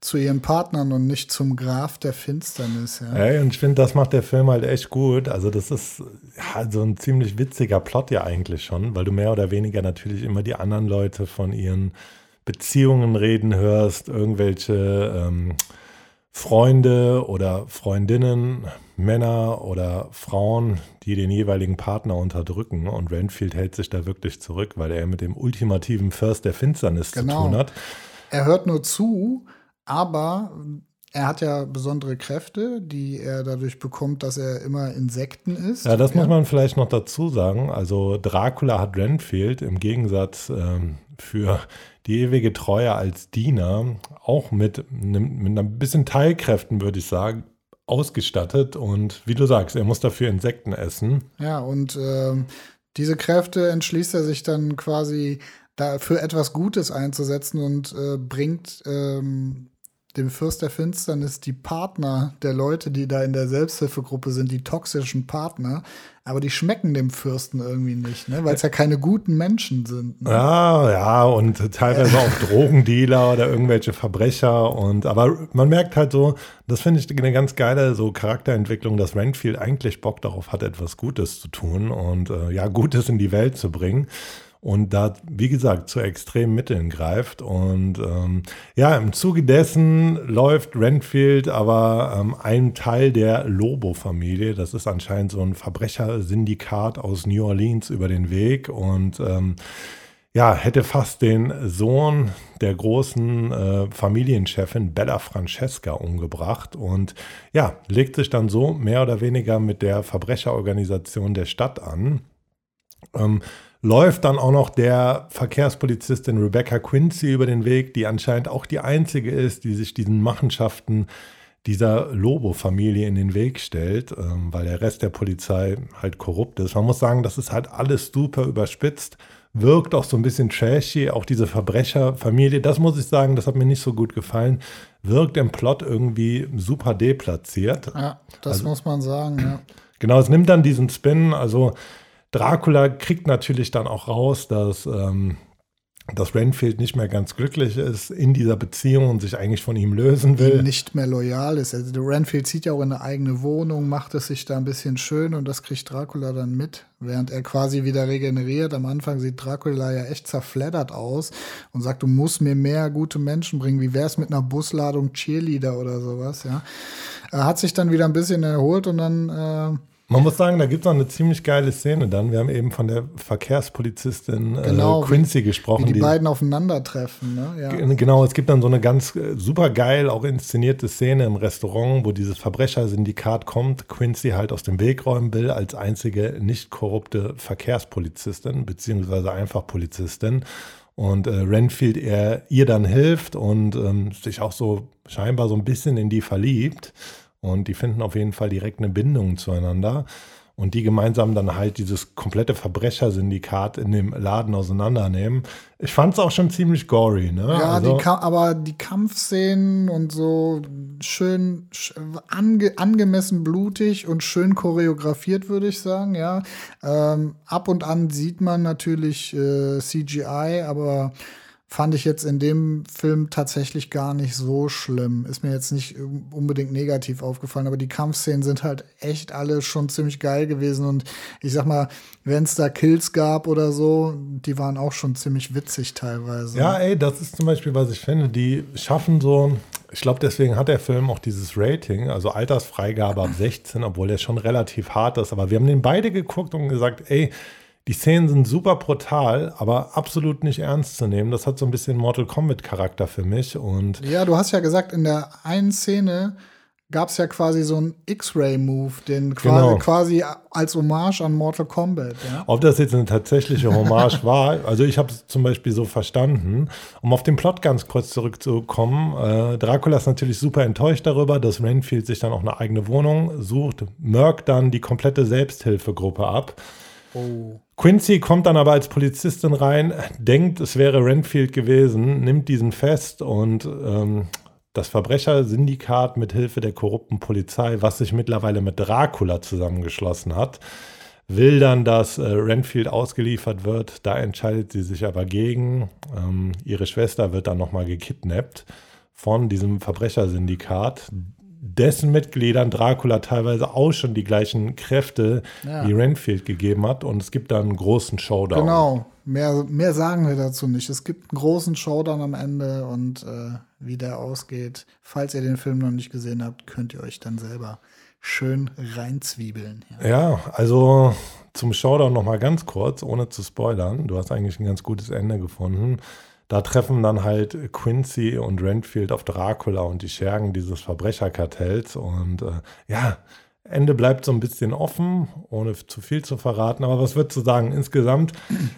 zu ihren Partnern und nicht zum Graf der Finsternis. Ja. Ey, und ich finde, das macht der Film halt echt gut. Also, das ist ja, so ein ziemlich witziger Plot ja eigentlich schon, weil du mehr oder weniger natürlich immer die anderen Leute von ihren Beziehungen reden hörst, irgendwelche ähm, Freunde oder Freundinnen, Männer oder Frauen, die den jeweiligen Partner unterdrücken. Und Renfield hält sich da wirklich zurück, weil er mit dem ultimativen First der Finsternis Genau. zu tun hat. Er hört nur zu, aber er hat ja besondere Kräfte, die er dadurch bekommt, dass er immer Insekten isst. Ja, das muss man vielleicht noch dazu sagen. Also Dracula hat Renfield im Gegensatz ähm, für die ewige Treue als Diener auch mit, mit ein bisschen Teilkräften, würde ich sagen, ausgestattet. Und wie du sagst, er muss dafür Insekten essen. Ja, und ähm, diese Kräfte entschließt er sich dann quasi da für etwas Gutes einzusetzen und äh, bringt ähm, dem Fürst der Finsternis die Partner der Leute, die da in der Selbsthilfegruppe sind, die toxischen Partner, aber die schmecken dem Fürsten irgendwie nicht, ne? weil es ja keine guten Menschen sind. Ne? Ja, ja, und teilweise auch Drogendealer oder irgendwelche Verbrecher. Und aber man merkt halt so, das finde ich eine ganz geile so Charakterentwicklung, dass Renfield eigentlich Bock darauf hat, etwas Gutes zu tun und äh, ja, Gutes in die Welt zu bringen und da, wie gesagt, zu extremen Mitteln greift. Und ähm, ja, im Zuge dessen läuft Renfield aber ähm, ein Teil der Lobo-Familie, das ist anscheinend so ein Verbrechersyndikat aus New Orleans über den Weg und ähm, ja, hätte fast den Sohn der großen äh, Familienchefin Bella Francesca umgebracht und ja, legt sich dann so mehr oder weniger mit der Verbrecherorganisation der Stadt an. Ähm, läuft dann auch noch der Verkehrspolizistin Rebecca Quincy über den Weg, die anscheinend auch die einzige ist, die sich diesen Machenschaften dieser Lobo-Familie in den Weg stellt, ähm, weil der Rest der Polizei halt korrupt ist. Man muss sagen, das ist halt alles super überspitzt, wirkt auch so ein bisschen trashy, auch diese Verbrecherfamilie, das muss ich sagen, das hat mir nicht so gut gefallen, wirkt im Plot irgendwie super deplatziert. Ja, das also, muss man sagen, ja. Genau, es nimmt dann diesen Spin, also Dracula kriegt natürlich dann auch raus, dass, ähm, dass Renfield nicht mehr ganz glücklich ist in dieser Beziehung und sich eigentlich von ihm lösen will. Nicht mehr loyal ist. Also Renfield zieht ja auch in eine eigene Wohnung, macht es sich da ein bisschen schön und das kriegt Dracula dann mit, während er quasi wieder regeneriert. Am Anfang sieht Dracula ja echt zerfleddert aus und sagt, du musst mir mehr gute Menschen bringen. Wie wäre es mit einer Busladung Cheerleader oder sowas, ja. Er hat sich dann wieder ein bisschen erholt und dann äh, man muss sagen, da gibt es noch eine ziemlich geile Szene dann. Wir haben eben von der Verkehrspolizistin äh, genau, äh, Quincy wie, gesprochen. Wie die, die beiden aufeinandertreffen. Ne? Ja. Genau, es gibt dann so eine ganz äh, super geil, auch inszenierte Szene im Restaurant, wo dieses Verbrechersyndikat kommt, Quincy halt aus dem Weg räumen will, als einzige nicht korrupte Verkehrspolizistin, beziehungsweise einfach Polizistin. Und äh, Renfield er, ihr dann hilft und ähm, sich auch so scheinbar so ein bisschen in die verliebt. Und die finden auf jeden Fall direkt eine Bindung zueinander. Und die gemeinsam dann halt dieses komplette Verbrechersyndikat in dem Laden auseinandernehmen. Ich fand es auch schon ziemlich gory, ne? Ja, also, die aber die Kampfszenen und so schön ange, angemessen blutig und schön choreografiert, würde ich sagen, ja. Ähm, ab und an sieht man natürlich äh, CGI, aber fand ich jetzt in dem Film tatsächlich gar nicht so schlimm. Ist mir jetzt nicht unbedingt negativ aufgefallen, aber die Kampfszenen sind halt echt alle schon ziemlich geil gewesen und ich sag mal, wenn es da Kills gab oder so, die waren auch schon ziemlich witzig teilweise. Ja, ey, das ist zum Beispiel, was ich finde, die schaffen so, ich glaube, deswegen hat der Film auch dieses Rating, also Altersfreigabe ab 16, obwohl der schon relativ hart ist, aber wir haben den beide geguckt und gesagt, ey, die Szenen sind super brutal, aber absolut nicht ernst zu nehmen. Das hat so ein bisschen Mortal Kombat-Charakter für mich. Und ja, du hast ja gesagt, in der einen Szene gab es ja quasi so einen X-Ray-Move, den quasi, genau. quasi, als Hommage an Mortal Kombat. Ja? Ob das jetzt eine tatsächliche Hommage war, also ich habe es zum Beispiel so verstanden. Um auf den Plot ganz kurz zurückzukommen, äh, Dracula ist natürlich super enttäuscht darüber, dass Renfield sich dann auch eine eigene Wohnung sucht, Merck dann die komplette Selbsthilfegruppe ab. Oh. Quincy kommt dann aber als Polizistin rein, denkt, es wäre Renfield gewesen, nimmt diesen fest und ähm, das Verbrechersyndikat mit Hilfe der korrupten Polizei, was sich mittlerweile mit Dracula zusammengeschlossen hat, will dann, dass äh, Renfield ausgeliefert wird. Da entscheidet sie sich aber gegen. Ähm, ihre Schwester wird dann nochmal gekidnappt von diesem Verbrechersyndikat dessen Mitgliedern Dracula teilweise auch schon die gleichen Kräfte ja. wie Renfield gegeben hat. Und es gibt dann einen großen Showdown. Genau, mehr, mehr sagen wir dazu nicht. Es gibt einen großen Showdown am Ende und äh, wie der ausgeht. Falls ihr den Film noch nicht gesehen habt, könnt ihr euch dann selber schön reinzwiebeln. Ja, ja also zum Showdown noch mal ganz kurz, ohne zu spoilern. Du hast eigentlich ein ganz gutes Ende gefunden. Da treffen dann halt Quincy und Renfield auf Dracula und die Schergen dieses Verbrecherkartells. Und äh, ja, Ende bleibt so ein bisschen offen, ohne zu viel zu verraten. Aber was würdest du sagen insgesamt?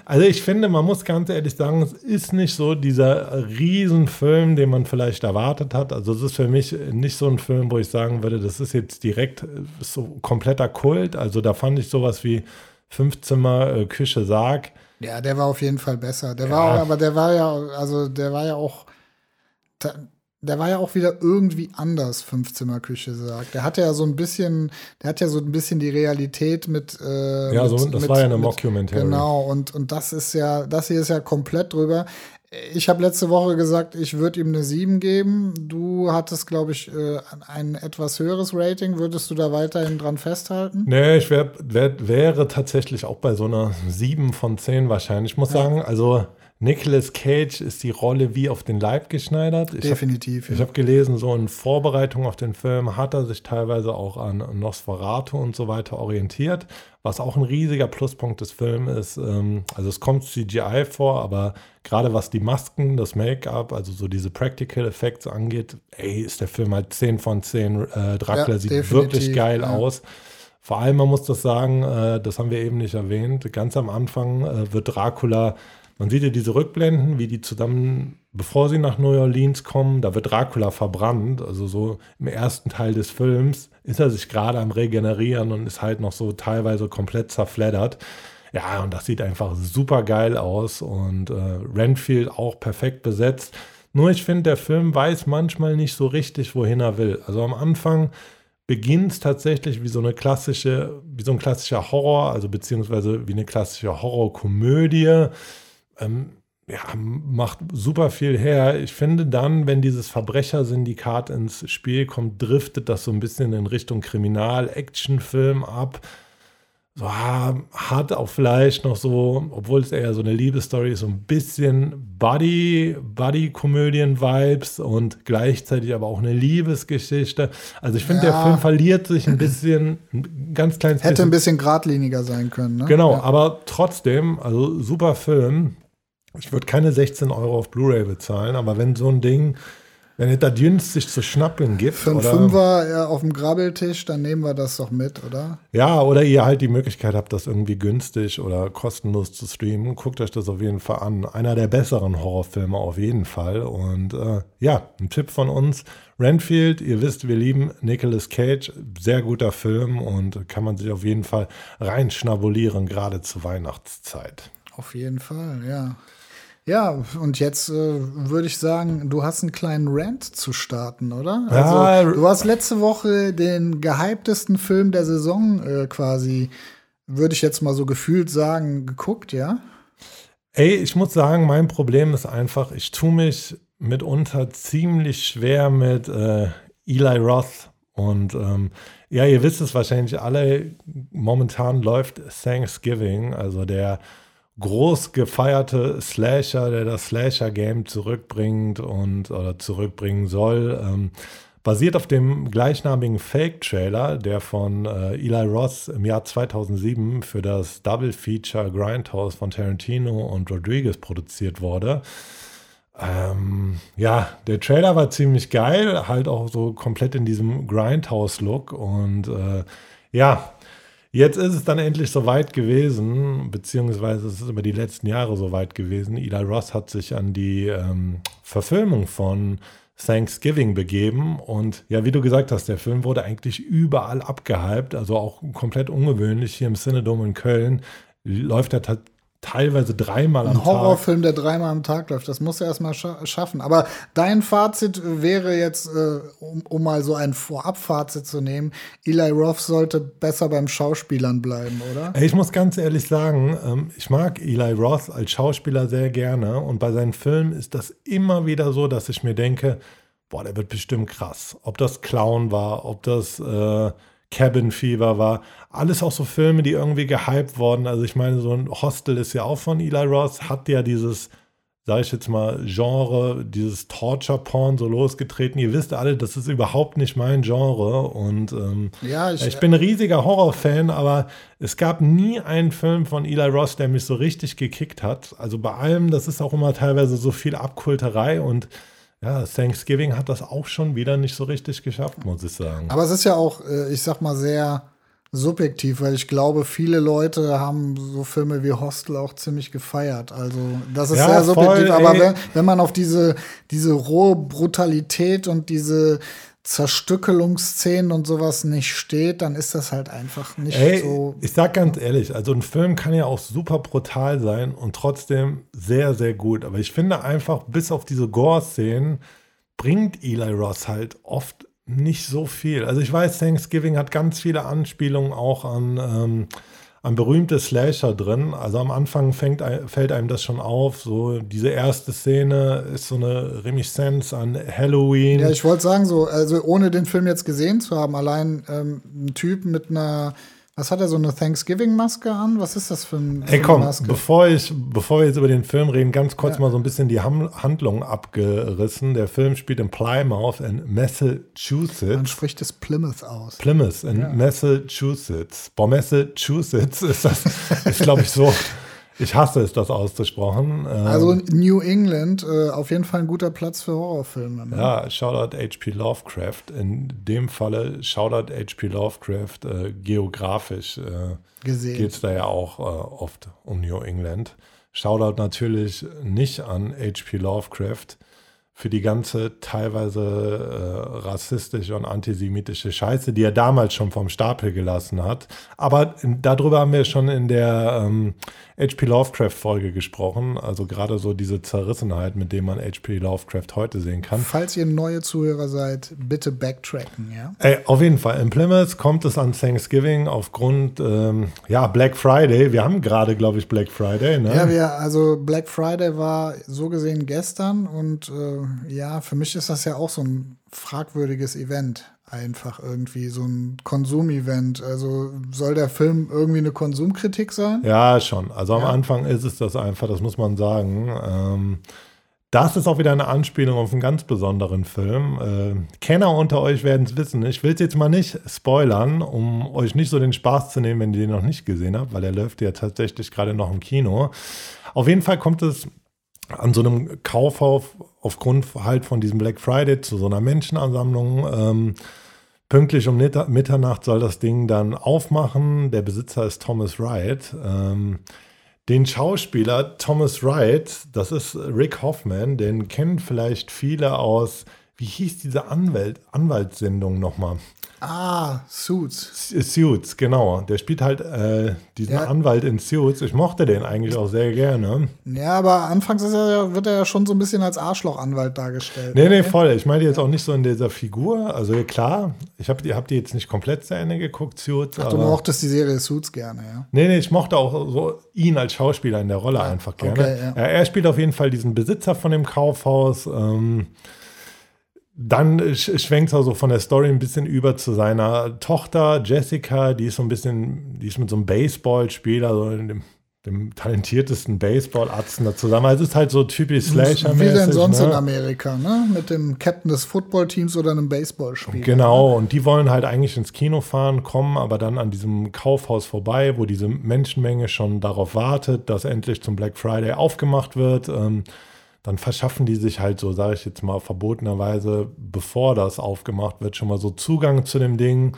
Also ich finde, man muss ganz ehrlich sagen, es ist nicht so dieser Riesenfilm, den man vielleicht erwartet hat. Also es ist für mich nicht so ein Film, wo ich sagen würde, das ist jetzt direkt so kompletter Kult. Also da fand ich sowas wie Fünfzimmer, äh, Küche, Sarg Ja, der war auf jeden Fall besser. Der ja. war, aber der war ja, also der war ja auch, der war ja auch wieder irgendwie anders, Fünfzimmerküche sagt. Der hatte ja so ein bisschen, der hat ja so ein bisschen die Realität mit. Äh, ja, so, mit, das mit, war ja eine Mockumentary. Genau, und, und das ist ja, das hier ist ja komplett drüber. Ich habe letzte Woche gesagt, ich würde ihm eine 7 geben. Du hattest, glaube ich, äh, ein etwas höheres Rating. Würdest du da weiterhin dran festhalten? Nee, ich wär, wär, wäre tatsächlich auch bei so einer 7 von 10 wahrscheinlich. Ich muss ja. sagen, also Nicolas Cage ist die Rolle wie auf den Leib geschneidert. Ich Definitiv. Hab, ja. Ich habe gelesen, so in Vorbereitung auf den Film hat er sich teilweise auch an Nosferatu und so weiter orientiert, was auch ein riesiger Pluspunkt des Films ist. Ähm, also es kommt CGI vor, aber gerade was die Masken, das Make-up, also so diese Practical Effects angeht, ey, ist der Film halt 10 von 10. Äh, Dracula ja, sieht wirklich geil ja. aus. Vor allem, man muss das sagen, äh, das haben wir eben nicht erwähnt, ganz am Anfang äh, wird Dracula man sieht ja diese Rückblenden, wie die zusammen, bevor sie nach New Orleans kommen, da wird Dracula verbrannt. Also so im ersten Teil des Films ist er sich gerade am Regenerieren und ist halt noch so teilweise komplett zerfleddert. Ja, und das sieht einfach super geil aus und äh, Renfield auch perfekt besetzt. Nur ich finde, der Film weiß manchmal nicht so richtig, wohin er will. Also am Anfang beginnt es tatsächlich wie so eine klassische, wie so ein klassischer Horror, also beziehungsweise wie eine klassische Horrorkomödie ähm, ja, macht super viel her. Ich finde dann, wenn dieses Verbrechersyndikat ins Spiel kommt, driftet das so ein bisschen in Richtung Kriminal-Action-Film ab. So hat auch vielleicht noch so, obwohl es eher so eine Liebesstory ist, so ein bisschen Buddy, Buddy-Komödien-Vibes und gleichzeitig aber auch eine Liebesgeschichte. Also ich finde, ja. der Film verliert sich ein bisschen, ein ganz kleines Hätte bisschen. ein bisschen geradliniger sein können, ne? Genau, ja. aber trotzdem, also super Film. Ich würde keine 16 Euro auf Blu-ray bezahlen, aber wenn so ein Ding, wenn es da günstig zu schnappen gibt. Für einen oder, Fünfer auf dem Grabbeltisch, dann nehmen wir das doch mit, oder? Ja, oder ihr halt die Möglichkeit habt, das irgendwie günstig oder kostenlos zu streamen, guckt euch das auf jeden Fall an. Einer der besseren Horrorfilme auf jeden Fall. Und äh, ja, ein Tipp von uns. Renfield, ihr wisst, wir lieben Nicolas Cage, sehr guter Film und kann man sich auf jeden Fall reinschnabulieren, gerade zur Weihnachtszeit. Auf jeden Fall, ja. Ja, und jetzt äh, würde ich sagen, du hast einen kleinen Rant zu starten, oder? Also, du hast letzte Woche den gehyptesten Film der Saison äh, quasi, würde ich jetzt mal so gefühlt sagen, geguckt, ja? Ey, ich muss sagen, mein Problem ist einfach, ich tue mich mitunter ziemlich schwer mit äh, Eli Roth. Und ähm, ja, ihr wisst es wahrscheinlich alle, momentan läuft Thanksgiving, also der groß gefeierte Slasher, der das Slasher-Game zurückbringt und oder zurückbringen soll, ähm, basiert auf dem gleichnamigen Fake-Trailer, der von äh, Eli Ross im Jahr 2007 für das Double-Feature Grindhouse von Tarantino und Rodriguez produziert wurde. Ähm, ja, der Trailer war ziemlich geil, halt auch so komplett in diesem Grindhouse-Look und äh, ja, Jetzt ist es dann endlich soweit gewesen, beziehungsweise es ist über die letzten Jahre soweit gewesen. Eli Ross hat sich an die ähm, Verfilmung von Thanksgiving begeben. Und ja, wie du gesagt hast, der Film wurde eigentlich überall abgehypt, also auch komplett ungewöhnlich. Hier im Cinedom in Köln läuft er teilweise dreimal am Tag. Ein Horrorfilm, der dreimal am Tag läuft, das muss er erstmal scha schaffen. Aber dein Fazit wäre jetzt, äh, um, um, mal so ein Vorabfazit zu nehmen, Eli Roth sollte besser beim Schauspielern bleiben, oder? Ich muss ganz ehrlich sagen, ähm, ich mag Eli Roth als Schauspieler sehr gerne und bei seinen Filmen ist das immer wieder so, dass ich mir denke, boah, der wird bestimmt krass. Ob das Clown war, ob das äh, Cabin Fever war. Alles auch so Filme, die irgendwie gehypt wurden. Also ich meine, so ein Hostel ist ja auch von Eli Ross, hat ja dieses, sag ich jetzt mal, Genre, dieses Torture-Porn so losgetreten. Ihr wisst alle, das ist überhaupt nicht mein Genre. Und ähm, ja, ich, ich bin ein riesiger Horrorfan, aber es gab nie einen Film von Eli Ross, der mich so richtig gekickt hat. Also bei allem, das ist auch immer teilweise so viel Abkulterei und ja, Thanksgiving hat das auch schon wieder nicht so richtig geschafft, muss ich sagen. Aber es ist ja auch, äh, ich sag mal, sehr subjektiv, weil ich glaube, viele Leute haben so Filme wie Hostel auch ziemlich gefeiert. Also das ist ja, sehr subjektiv. Voll, aber wenn, wenn man auf diese, diese rohe Brutalität und diese Zerstückelungsszenen und sowas nicht steht, dann ist das halt einfach nicht Ey, so. Ich sag ganz ehrlich, also ein Film kann ja auch super brutal sein und trotzdem sehr, sehr gut. Aber ich finde einfach, bis auf diese Gore-Szenen bringt Eli Ross halt oft nicht so viel. Also ich weiß, Thanksgiving hat ganz viele Anspielungen auch an. Ähm, ein berühmte Slasher drin. Also am Anfang fängt, fällt einem das schon auf. So diese erste Szene ist so eine Reminiszenz an Halloween. Ja, ich wollte sagen, so, also ohne den Film jetzt gesehen zu haben, allein ähm, ein Typ mit einer was hat er so eine Thanksgiving-Maske an? Was ist das für, ein, Ey, komm, Maske? Bevor, ich, bevor wir jetzt über den Film reden, ganz kurz ja. mal so ein bisschen die Handlung abgerissen. Der Film spielt in Plymouth in Massachusetts. Man spricht es Plymouth aus. Plymouth in ja. Massachusetts. Boah, Massachusetts ist das, ist glaube ich so ich hasse es, das auszusprochen. Also ähm, New England, äh, auf jeden Fall ein guter Platz für Horrorfilme. Ne? Ja, Shoutout H.P. Lovecraft. In dem Falle Shoutout H.P. Lovecraft äh, geografisch äh, geht es da ja auch äh, oft um New England. Shoutout natürlich nicht an H.P. Lovecraft für die ganze teilweise äh, rassistische und antisemitische Scheiße, die er damals schon vom Stapel gelassen hat. Aber darüber haben wir schon in der ähm, H.P. Lovecraft-Folge gesprochen. Also gerade so diese Zerrissenheit, mit dem man H.P. Lovecraft heute sehen kann. Falls ihr neue Zuhörer seid, bitte backtracken, ja? Ey, auf jeden Fall. In Plymouth kommt es an Thanksgiving aufgrund, ähm, ja, Black Friday. Wir haben gerade, glaube ich, Black Friday, ne? Ja, wir, also Black Friday war so gesehen gestern und äh, ja, für mich ist das ja auch so ein fragwürdiges Event einfach irgendwie so ein Konsumevent. Also soll der Film irgendwie eine Konsumkritik sein? Ja, schon. Also am ja. Anfang ist es das einfach, das muss man sagen. Ähm, das ist auch wieder eine Anspielung auf einen ganz besonderen Film. Äh, Kenner unter euch werden es wissen. Ich will es jetzt mal nicht spoilern, um euch nicht so den Spaß zu nehmen, wenn ihr den noch nicht gesehen habt, weil er läuft ja tatsächlich gerade noch im Kino. Auf jeden Fall kommt es an so einem Kaufhaus aufgrund halt von diesem Black Friday zu so einer Menschenansammlung. Ähm, pünktlich um Mitternacht soll das Ding dann aufmachen. Der Besitzer ist Thomas Wright. Ähm, den Schauspieler Thomas Wright, das ist Rick Hoffman, den kennen vielleicht viele aus, wie hieß diese Anwalt, Anwaltssendung nochmal? Ah, Suits. Suits, genau. Der spielt halt äh, diesen ja. Anwalt in Suits. Ich mochte den eigentlich auch sehr gerne. Ja, aber anfangs er, wird er ja schon so ein bisschen als Arschloch-Anwalt dargestellt. Nee, nee, voll. Ich meine jetzt auch nicht so in dieser Figur. Also klar, ich habe die, hab die jetzt nicht komplett zu Ende geguckt, Suits. Ach, du mochtest die Serie Suits gerne, ja? Nee, nee, ich mochte auch so ihn als Schauspieler in der Rolle einfach gerne. Okay, ja. er spielt auf jeden Fall diesen Besitzer von dem Kaufhaus. Ähm, dann schwenkt er so von der Story ein bisschen über zu seiner Tochter Jessica, die ist so ein bisschen, die ist mit so einem Baseballspieler, so dem, dem talentiertesten Baseballarzt da zusammen. Also es ist halt so typisch slasher Wie denn sonst ne? in Amerika, ne? Mit dem Captain des Footballteams oder einem Baseballspieler. Genau, und die wollen halt eigentlich ins Kino fahren, kommen aber dann an diesem Kaufhaus vorbei, wo diese Menschenmenge schon darauf wartet, dass endlich zum Black Friday aufgemacht wird. Ähm, dann verschaffen die sich halt so, sage ich jetzt mal, verbotenerweise, bevor das aufgemacht wird, schon mal so Zugang zu dem Ding.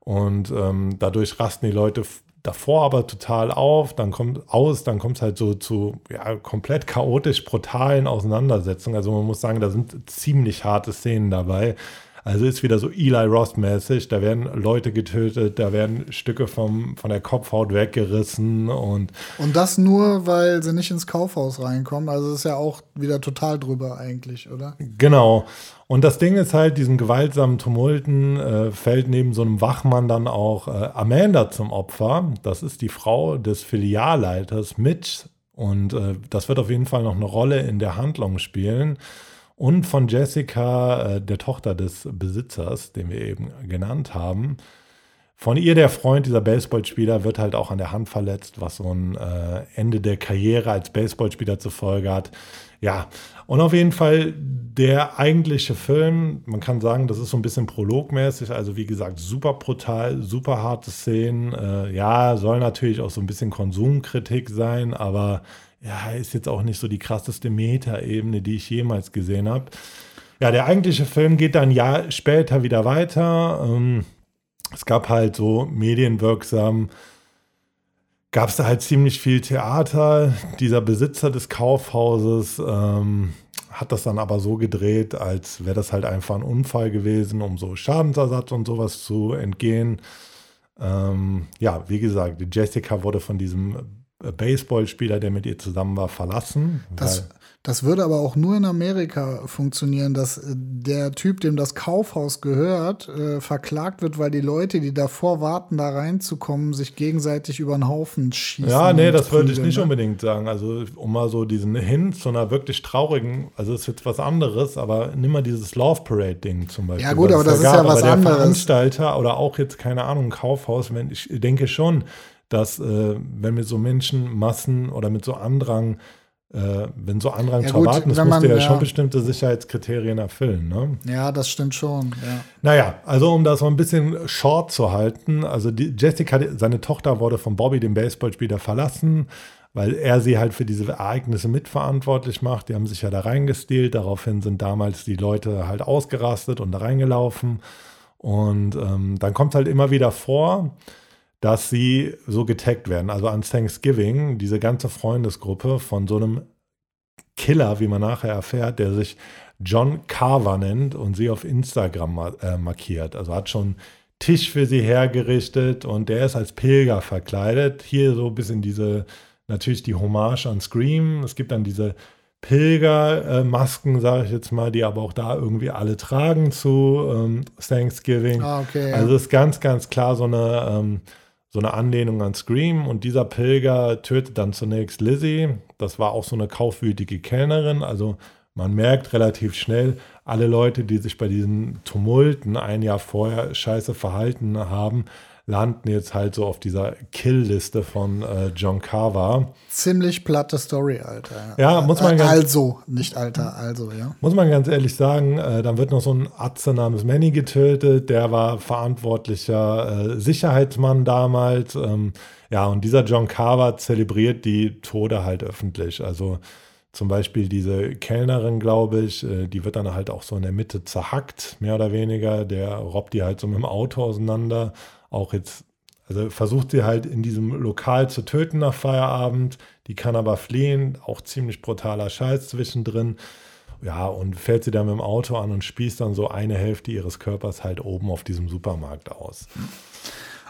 Und ähm, dadurch rasten die Leute davor aber total auf, dann kommt aus, dann kommt es halt so zu ja, komplett chaotisch brutalen Auseinandersetzungen. Also man muss sagen, da sind ziemlich harte Szenen dabei. Also ist wieder so Eli Ross-mäßig. Da werden Leute getötet, da werden Stücke vom, von der Kopfhaut weggerissen und. Und das nur, weil sie nicht ins Kaufhaus reinkommen. Also ist ja auch wieder total drüber eigentlich, oder? Genau. Und das Ding ist halt, diesen gewaltsamen Tumulten äh, fällt neben so einem Wachmann dann auch äh, Amanda zum Opfer. Das ist die Frau des Filialleiters Mitch. Und äh, das wird auf jeden Fall noch eine Rolle in der Handlung spielen und von Jessica, äh, der Tochter des Besitzers, den wir eben genannt haben. Von ihr, der Freund dieser Baseballspieler, wird halt auch an der Hand verletzt, was so ein äh, Ende der Karriere als Baseballspieler zur Folge hat. Ja, und auf jeden Fall der eigentliche Film, man kann sagen, das ist so ein bisschen prologmäßig, also wie gesagt, super brutal, super harte Szenen. Äh, ja, soll natürlich auch so ein bisschen Konsumkritik sein, aber ja, ist jetzt auch nicht so die krasseste Metaebene, die ich jemals gesehen habe. Ja, der eigentliche Film geht dann ein Jahr später wieder weiter. Ähm, es gab halt so medienwirksam, gab es da halt ziemlich viel Theater. Dieser Besitzer des Kaufhauses ähm, hat das dann aber so gedreht, als wäre das halt einfach ein Unfall gewesen, um so Schadensersatz und sowas zu entgehen. Ähm, ja, wie gesagt, Jessica wurde von diesem Baseballspieler, der mit ihr zusammen war, verlassen. Das, das würde aber auch nur in Amerika funktionieren, dass äh, der Typ, dem das Kaufhaus gehört, äh, verklagt wird, weil die Leute, die davor warten, da reinzukommen, sich gegenseitig über den Haufen schießen. Ja, nee, das würde ich nicht ne? unbedingt sagen. Also, um mal so diesen Hint zu einer wirklich traurigen, also ist jetzt was anderes, aber nimm mal dieses Love Parade-Ding zum Beispiel. Ja, gut, aber das ist ja was aber anderes. Der Veranstalter oder auch jetzt, keine Ahnung, Kaufhaus, wenn ich denke schon, dass äh, wenn mit so Menschenmassen oder mit so Andrang äh, wenn so Andrang ja, zu erwarten ist, musst du ja, ja, schon bestimmte Sicherheitskriterien erfüllen. Ne? Ja, das stimmt schon. Ja. Naja, also um das so ein bisschen short zu halten, also die, Jessica, seine Tochter wurde von Bobby, dem Baseballspieler, verlassen, weil er sie halt für diese Ereignisse mitverantwortlich macht. Die haben sich ja da reingestielt, daraufhin sind damals die Leute halt ausgerastet und da reingelaufen. Und ähm, dann kommt halt immer wieder vor, dass sie so getaggt werden. Also an Thanksgiving, diese ganze Freundesgruppe von so einem Killer, wie man nachher erfährt, der sich John Carver nennt und sie auf Instagram äh, markiert. Also hat schon Tisch für sie hergerichtet und der ist als Pilger verkleidet. Hier so ein bisschen diese, natürlich die Hommage an Scream. Es gibt dann diese Pilgermasken, äh, sage ich jetzt mal, die aber auch da irgendwie alle tragen zu ähm, Thanksgiving. Ah, okay, also ist ganz, ganz klar so eine ähm, so eine Anlehnung an Scream und dieser Pilger tötet dann zunächst Lizzie. Das war auch so eine kaufwütige Kellnerin. Also man merkt relativ schnell, alle Leute, die sich bei diesen Tumulten ein Jahr vorher scheiße verhalten haben, landen jetzt halt so auf dieser Kill-Liste von äh, John Carver. Ziemlich platte Story, Alter. Ja, muss man ganz, Also, nicht Alter, also, ja. Muss man ganz ehrlich sagen, äh, dann wird noch so ein Atze namens Manny getötet, der war verantwortlicher äh, Sicherheitsmann damals. Ähm, ja, und dieser John Carver zelebriert die Tode halt öffentlich. Also zum Beispiel diese Kellnerin, glaube ich, äh, die wird dann halt auch so in der Mitte zerhackt, mehr oder weniger. Der robbt die halt so mit dem Auto auseinander auch jetzt, also versucht sie halt in diesem Lokal zu töten nach Feierabend. Die kann aber fliehen, auch ziemlich brutaler Scheiß zwischendrin. Ja, und fährt sie dann mit dem Auto an und spießt dann so eine Hälfte ihres Körpers halt oben auf diesem Supermarkt aus.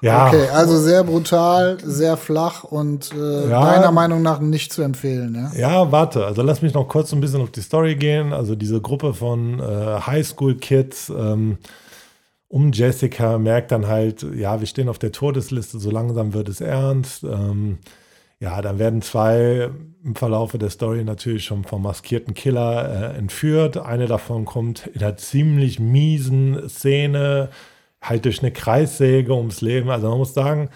Ja. Okay, also sehr brutal, sehr flach und äh, ja. meiner Meinung nach nicht zu empfehlen. Ja? ja, warte, also lass mich noch kurz ein bisschen auf die Story gehen. Also diese Gruppe von äh, Highschool-Kids, ähm, um Jessica merkt dann halt, ja, wir stehen auf der Todesliste, so langsam wird es ernst. Ähm, ja, dann werden zwei im Verlaufe der Story natürlich schon vom maskierten Killer äh, entführt. Eine davon kommt in einer ziemlich miesen Szene halt durch eine Kreissäge ums Leben. Also man muss sagen,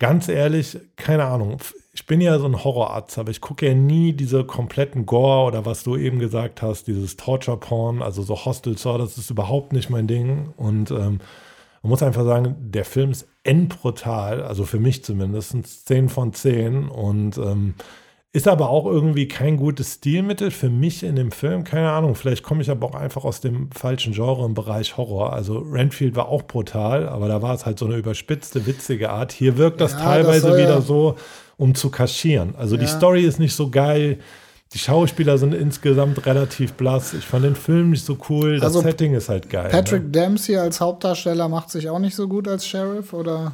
ganz ehrlich, keine Ahnung, ich bin ja so ein Horrorarzt, aber ich gucke ja nie diese kompletten Gore oder was du eben gesagt hast, dieses Torture-Porn, also so Hostel Saw, das ist überhaupt nicht mein Ding. Und ähm, man muss einfach sagen, der Film ist endbrutal, also für mich zumindest, 10 von 10 und ähm, ist aber auch irgendwie kein gutes Stilmittel für mich in dem Film. Keine Ahnung, vielleicht komme ich aber auch einfach aus dem falschen Genre im Bereich Horror. Also Renfield war auch brutal, aber da war es halt so eine überspitzte, witzige Art. Hier wirkt das ja, teilweise das wieder ja. so, um zu kaschieren. Also ja. die Story ist nicht so geil. Die Schauspieler sind insgesamt relativ blass. Ich fand den Film nicht so cool. Das also Setting ist halt geil. Patrick ne? Dempsey als Hauptdarsteller macht sich auch nicht so gut als Sheriff, oder?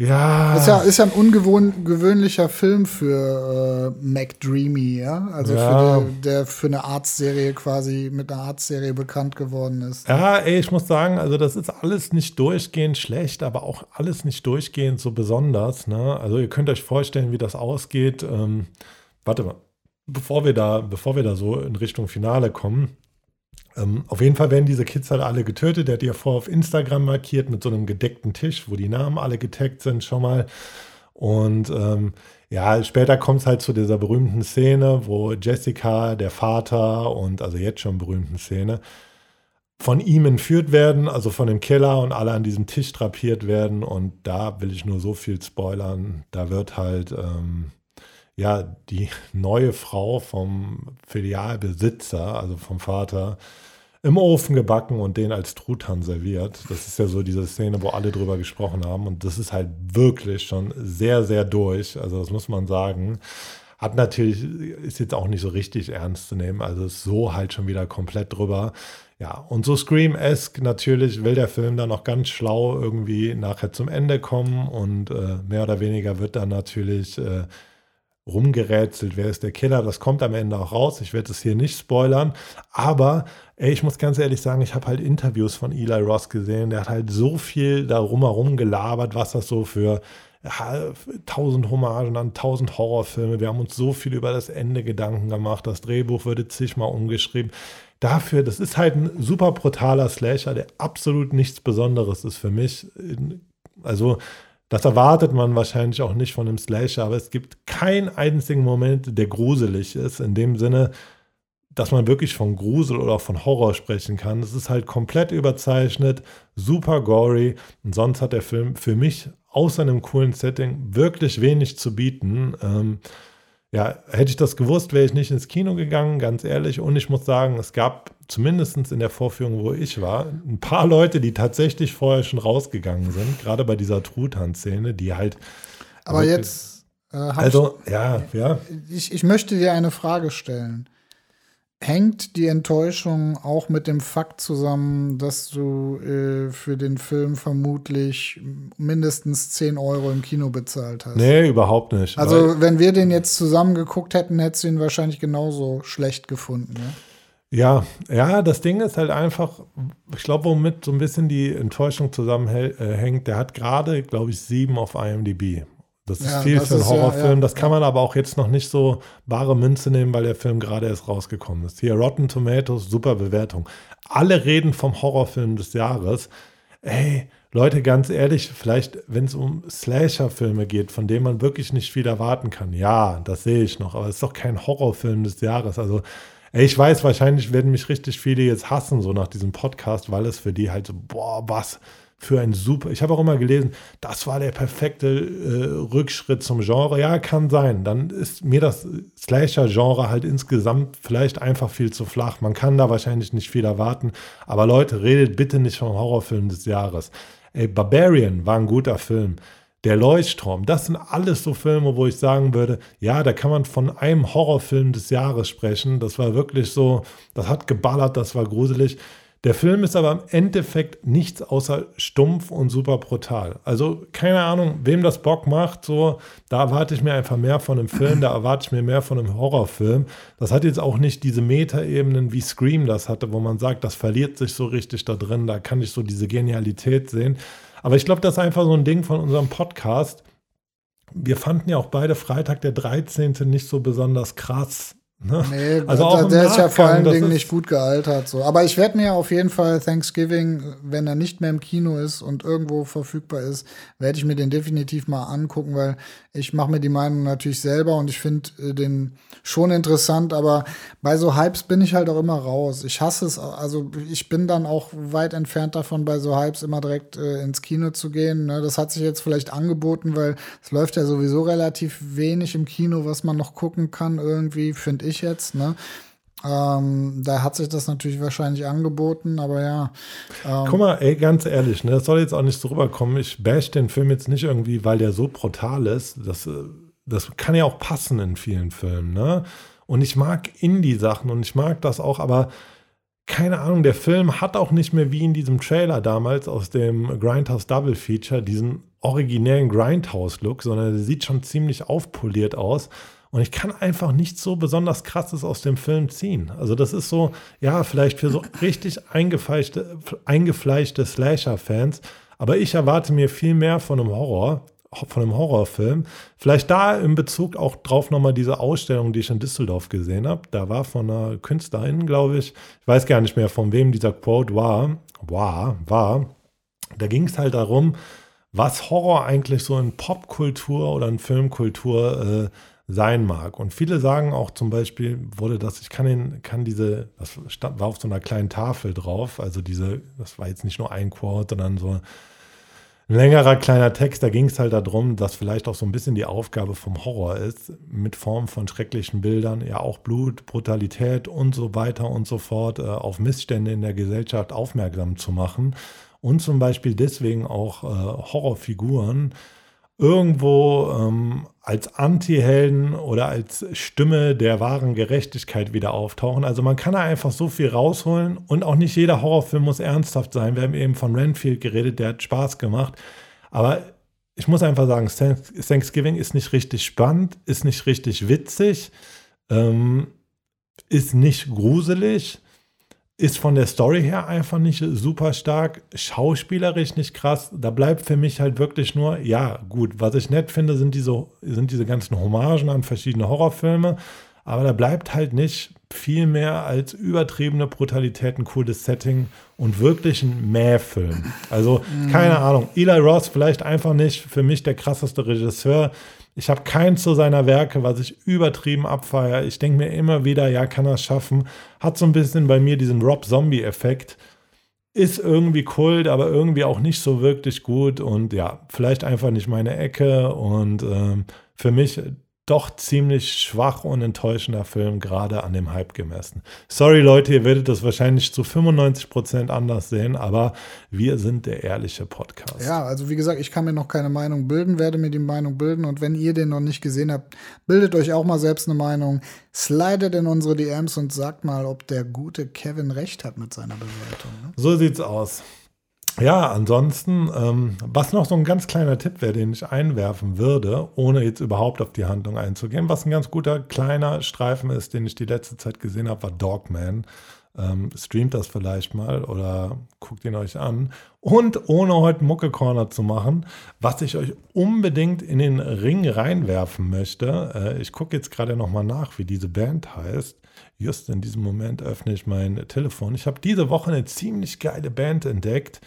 Ja. Ist ja, ist ja ein ungewöhnlicher Film für äh, McDreamy, ja. Also ja. Für die, der für eine Arztserie quasi mit einer Arztserie bekannt geworden ist. Ja, ey, ich muss sagen, also das ist alles nicht durchgehend schlecht, aber auch alles nicht durchgehend so besonders. Ne? Also ihr könnt euch vorstellen, wie das ausgeht. Ähm, warte mal, bevor wir da, bevor wir da so in Richtung Finale kommen, ähm, auf jeden Fall werden diese Kids halt alle getötet. Der hat ja vorher auf Instagram markiert mit so einem gedeckten Tisch, wo die Namen alle getaggt sind schon mal. Und ähm, ja, später kommt es halt zu dieser berühmten Szene, wo Jessica, der Vater und also jetzt schon berühmten Szene, von ihm entführt werden, also von dem Killer und alle an diesem Tisch drapiert werden. Und da will ich nur so viel spoilern. Da wird halt ähm, ja, die neue Frau vom Filialbesitzer, also vom Vater, im Ofen gebacken und den als Truthahn serviert. Das ist ja so diese Szene, wo alle drüber gesprochen haben. Und das ist halt wirklich schon sehr, sehr durch. Also das muss man sagen. hat natürlich, ist jetzt auch nicht so richtig ernst zu nehmen. Also ist so halt schon wieder komplett drüber. Ja, und so Scream-esque natürlich will der Film dann noch ganz schlau irgendwie nachher zum Ende kommen und äh, mehr oder weniger wird dann natürlich äh, rumgerätselt, wer ist der Killer. Das kommt am Ende auch raus. Ich werde es hier nicht spoilern. Aber ey, ich muss ganz ehrlich sagen, ich habe halt Interviews von Eli Ross gesehen. Der hat halt so viel darum herum gelabert, was das so für ja, tausend Hommagen an tausend Horrorfilme. Wir haben uns so viel über das Ende Gedanken gemacht. Das Drehbuch würde zigmal umgeschrieben. Dafür, das ist halt ein super brutaler Slasher, der absolut nichts Besonderes ist für mich. Also das erwartet man wahrscheinlich auch nicht von einem Slasher, aber es gibt keinen einzigen Moment, der gruselig ist, in dem Sinne, dass man wirklich von Grusel oder auch von Horror sprechen kann. Es ist halt komplett überzeichnet, super gory und sonst hat der Film für mich außer einem coolen Setting wirklich wenig zu bieten. Ähm, ja, hätte ich das gewusst, wäre ich nicht ins Kino gegangen, ganz ehrlich. Und ich muss sagen, es gab zumindest in der Vorführung, wo ich war, ein paar Leute, die tatsächlich vorher schon rausgegangen sind, gerade bei dieser Truthahn-Szene, die halt. Aber jetzt. Äh, also, ich, ja, ja. Ich, ich möchte dir eine Frage stellen hängt die Enttäuschung auch mit dem Fakt zusammen, dass du äh, für den Film vermutlich mindestens 10 Euro im Kino bezahlt hast? Nee, überhaupt nicht. Also, wenn wir den jetzt zusammen geguckt hätten, hättest du ihn wahrscheinlich genauso schlecht gefunden. Ne? Ja, ja, das Ding ist halt einfach, ich glaube, womit so ein bisschen die Enttäuschung zusammenhängt, äh, der hat gerade, glaube ich, sieben auf IMDb. Das ist ja, viel das für einen Horrorfilm. Ja, ja, das kann man aber auch jetzt noch nicht so bare Münze nehmen, weil der Film gerade erst rausgekommen ist. Hier Rotten Tomatoes, super Bewertung. Alle reden vom Horrorfilm des Jahres. Ey, Leute, ganz ehrlich, vielleicht, wenn es um Slasher-Filme geht, von denen man wirklich nicht viel erwarten kann, ja, das sehe ich noch, aber es ist doch kein Horrorfilm des Jahres. Also, ey, ich weiß, wahrscheinlich werden mich richtig viele jetzt hassen, so nach diesem Podcast, weil es für die halt so, boah, was für ein super. Ich habe auch immer gelesen, das war der perfekte äh, Rückschritt zum Genre. Ja, kann sein. Dann ist mir das Slasher-Genre halt insgesamt vielleicht einfach viel zu flach. Man kann da wahrscheinlich nicht viel erwarten. Aber Leute, redet bitte nicht vom Horrorfilm des Jahres. Ey, Barbarian war ein guter Film. Der Leuchtturm, das sind alles so Filme, wo ich sagen würde, ja, da kann man von einem Horrorfilm des Jahres sprechen. Das war wirklich so, das hat geballert, das war gruselig. Der Film ist aber im Endeffekt nichts außer stumpf und super brutal. Also keine Ahnung, wem das Bock macht, so, da erwarte ich mir einfach mehr von einem Film, da erwarte ich mir mehr von einem Horrorfilm. Das hat jetzt auch nicht diese Metaebenen wie Scream das hatte, wo man sagt, das verliert sich so richtig da drin, da kann ich so diese Genialität sehen. Aber ich glaube, das ist einfach so ein Ding von unserem Podcast. Wir fanden ja auch beide Freitag der 13. nicht so besonders krass Ne? Nee, also auch der, ist ja vor allen Dingen nicht gut gealtert. So. Aber ich werde mir auf jeden Fall Thanksgiving, wenn er nicht mehr im Kino ist und irgendwo verfügbar ist, werde ich mir den definitiv mal angucken, weil ich mache mir die Meinung natürlich selber und ich finde äh, den schon interessant, aber bei so Hypes bin ich halt auch immer raus. Ich hasse es, also ich bin dann auch weit entfernt davon, bei so Hypes immer direkt äh, ins Kino zu gehen. Ne? Das hat sich jetzt vielleicht angeboten, weil es läuft ja sowieso relativ wenig im Kino, was man noch gucken kann, irgendwie, finde ich jetzt. Ne? Ähm, da hat sich das natürlich wahrscheinlich angeboten, aber ja. Ähm. Guck mal, ey, ganz ehrlich, ne, das soll jetzt auch nicht so rüberkommen. Ich bash den Film jetzt nicht irgendwie, weil der so brutal ist. Das, äh, das kann ja auch passen in vielen Filmen, ne? Und ich mag Indie-Sachen und ich mag das auch, aber keine Ahnung, der Film hat auch nicht mehr wie in diesem Trailer damals aus dem Grindhouse Double Feature diesen originären Grindhouse-Look, sondern der sieht schon ziemlich aufpoliert aus. Und ich kann einfach nichts so besonders krasses aus dem Film ziehen. Also das ist so, ja, vielleicht für so richtig eingefleischte, eingefleischte Slasher-Fans. Aber ich erwarte mir viel mehr von einem Horror, von einem Horrorfilm. Vielleicht da in Bezug auch drauf nochmal diese Ausstellung, die ich in Düsseldorf gesehen habe. Da war von einer Künstlerin, glaube ich, ich weiß gar nicht mehr, von wem dieser Quote war, war, war. Da ging es halt darum, was Horror eigentlich so in Popkultur oder in Filmkultur äh, sein mag. Und viele sagen auch zum Beispiel, wurde das, ich kann, den, kann diese, das war auf so einer kleinen Tafel drauf, also diese, das war jetzt nicht nur ein Quote, sondern so ein längerer kleiner Text, da ging es halt darum, dass vielleicht auch so ein bisschen die Aufgabe vom Horror ist, mit Form von schrecklichen Bildern, ja auch Blut, Brutalität und so weiter und so fort, äh, auf Missstände in der Gesellschaft aufmerksam zu machen und zum Beispiel deswegen auch äh, Horrorfiguren irgendwo ähm, als Anti-Helden oder als Stimme der wahren Gerechtigkeit wieder auftauchen. Also man kann da einfach so viel rausholen und auch nicht jeder Horrorfilm muss ernsthaft sein. Wir haben eben von Renfield geredet, der hat Spaß gemacht. Aber ich muss einfach sagen, Thanksgiving ist nicht richtig spannend, ist nicht richtig witzig, ähm, ist nicht gruselig ist von der Story her einfach nicht super stark, schauspielerisch nicht krass. Da bleibt für mich halt wirklich nur, ja, gut, was ich nett finde, sind diese, sind diese ganzen Hommagen an verschiedene Horrorfilme, aber da bleibt halt nicht viel mehr als übertriebene Brutalität, ein cooles Setting und wirklich ein Mähfilm. Also, keine Ahnung, Eli Ross vielleicht einfach nicht für mich der krasseste Regisseur. Ich habe keins zu seiner Werke, was ich übertrieben abfeiere. Ich denke mir immer wieder, ja, kann er es schaffen. Hat so ein bisschen bei mir diesen Rob Zombie-Effekt. Ist irgendwie Kult, aber irgendwie auch nicht so wirklich gut. Und ja, vielleicht einfach nicht meine Ecke. Und ähm, für mich doch ziemlich schwach und enttäuschender Film, gerade an dem Hype gemessen. Sorry Leute, ihr werdet das wahrscheinlich zu 95% anders sehen, aber wir sind der ehrliche Podcast. Ja, also wie gesagt, ich kann mir noch keine Meinung bilden, werde mir die Meinung bilden und wenn ihr den noch nicht gesehen habt, bildet euch auch mal selbst eine Meinung, slidet in unsere DMs und sagt mal, ob der gute Kevin recht hat mit seiner Bewertung. Ne? So sieht's aus. Ja, ansonsten, ähm, was noch so ein ganz kleiner Tipp wäre, den ich einwerfen würde, ohne jetzt überhaupt auf die Handlung einzugehen, was ein ganz guter kleiner Streifen ist, den ich die letzte Zeit gesehen habe, war Dogman. Ähm, streamt das vielleicht mal oder guckt ihn euch an. Und ohne heute Mucke Corner zu machen, was ich euch unbedingt in den Ring reinwerfen möchte. Äh, ich gucke jetzt gerade nochmal nach, wie diese Band heißt. Just in diesem Moment öffne ich mein Telefon. Ich habe diese Woche eine ziemlich geile Band entdeckt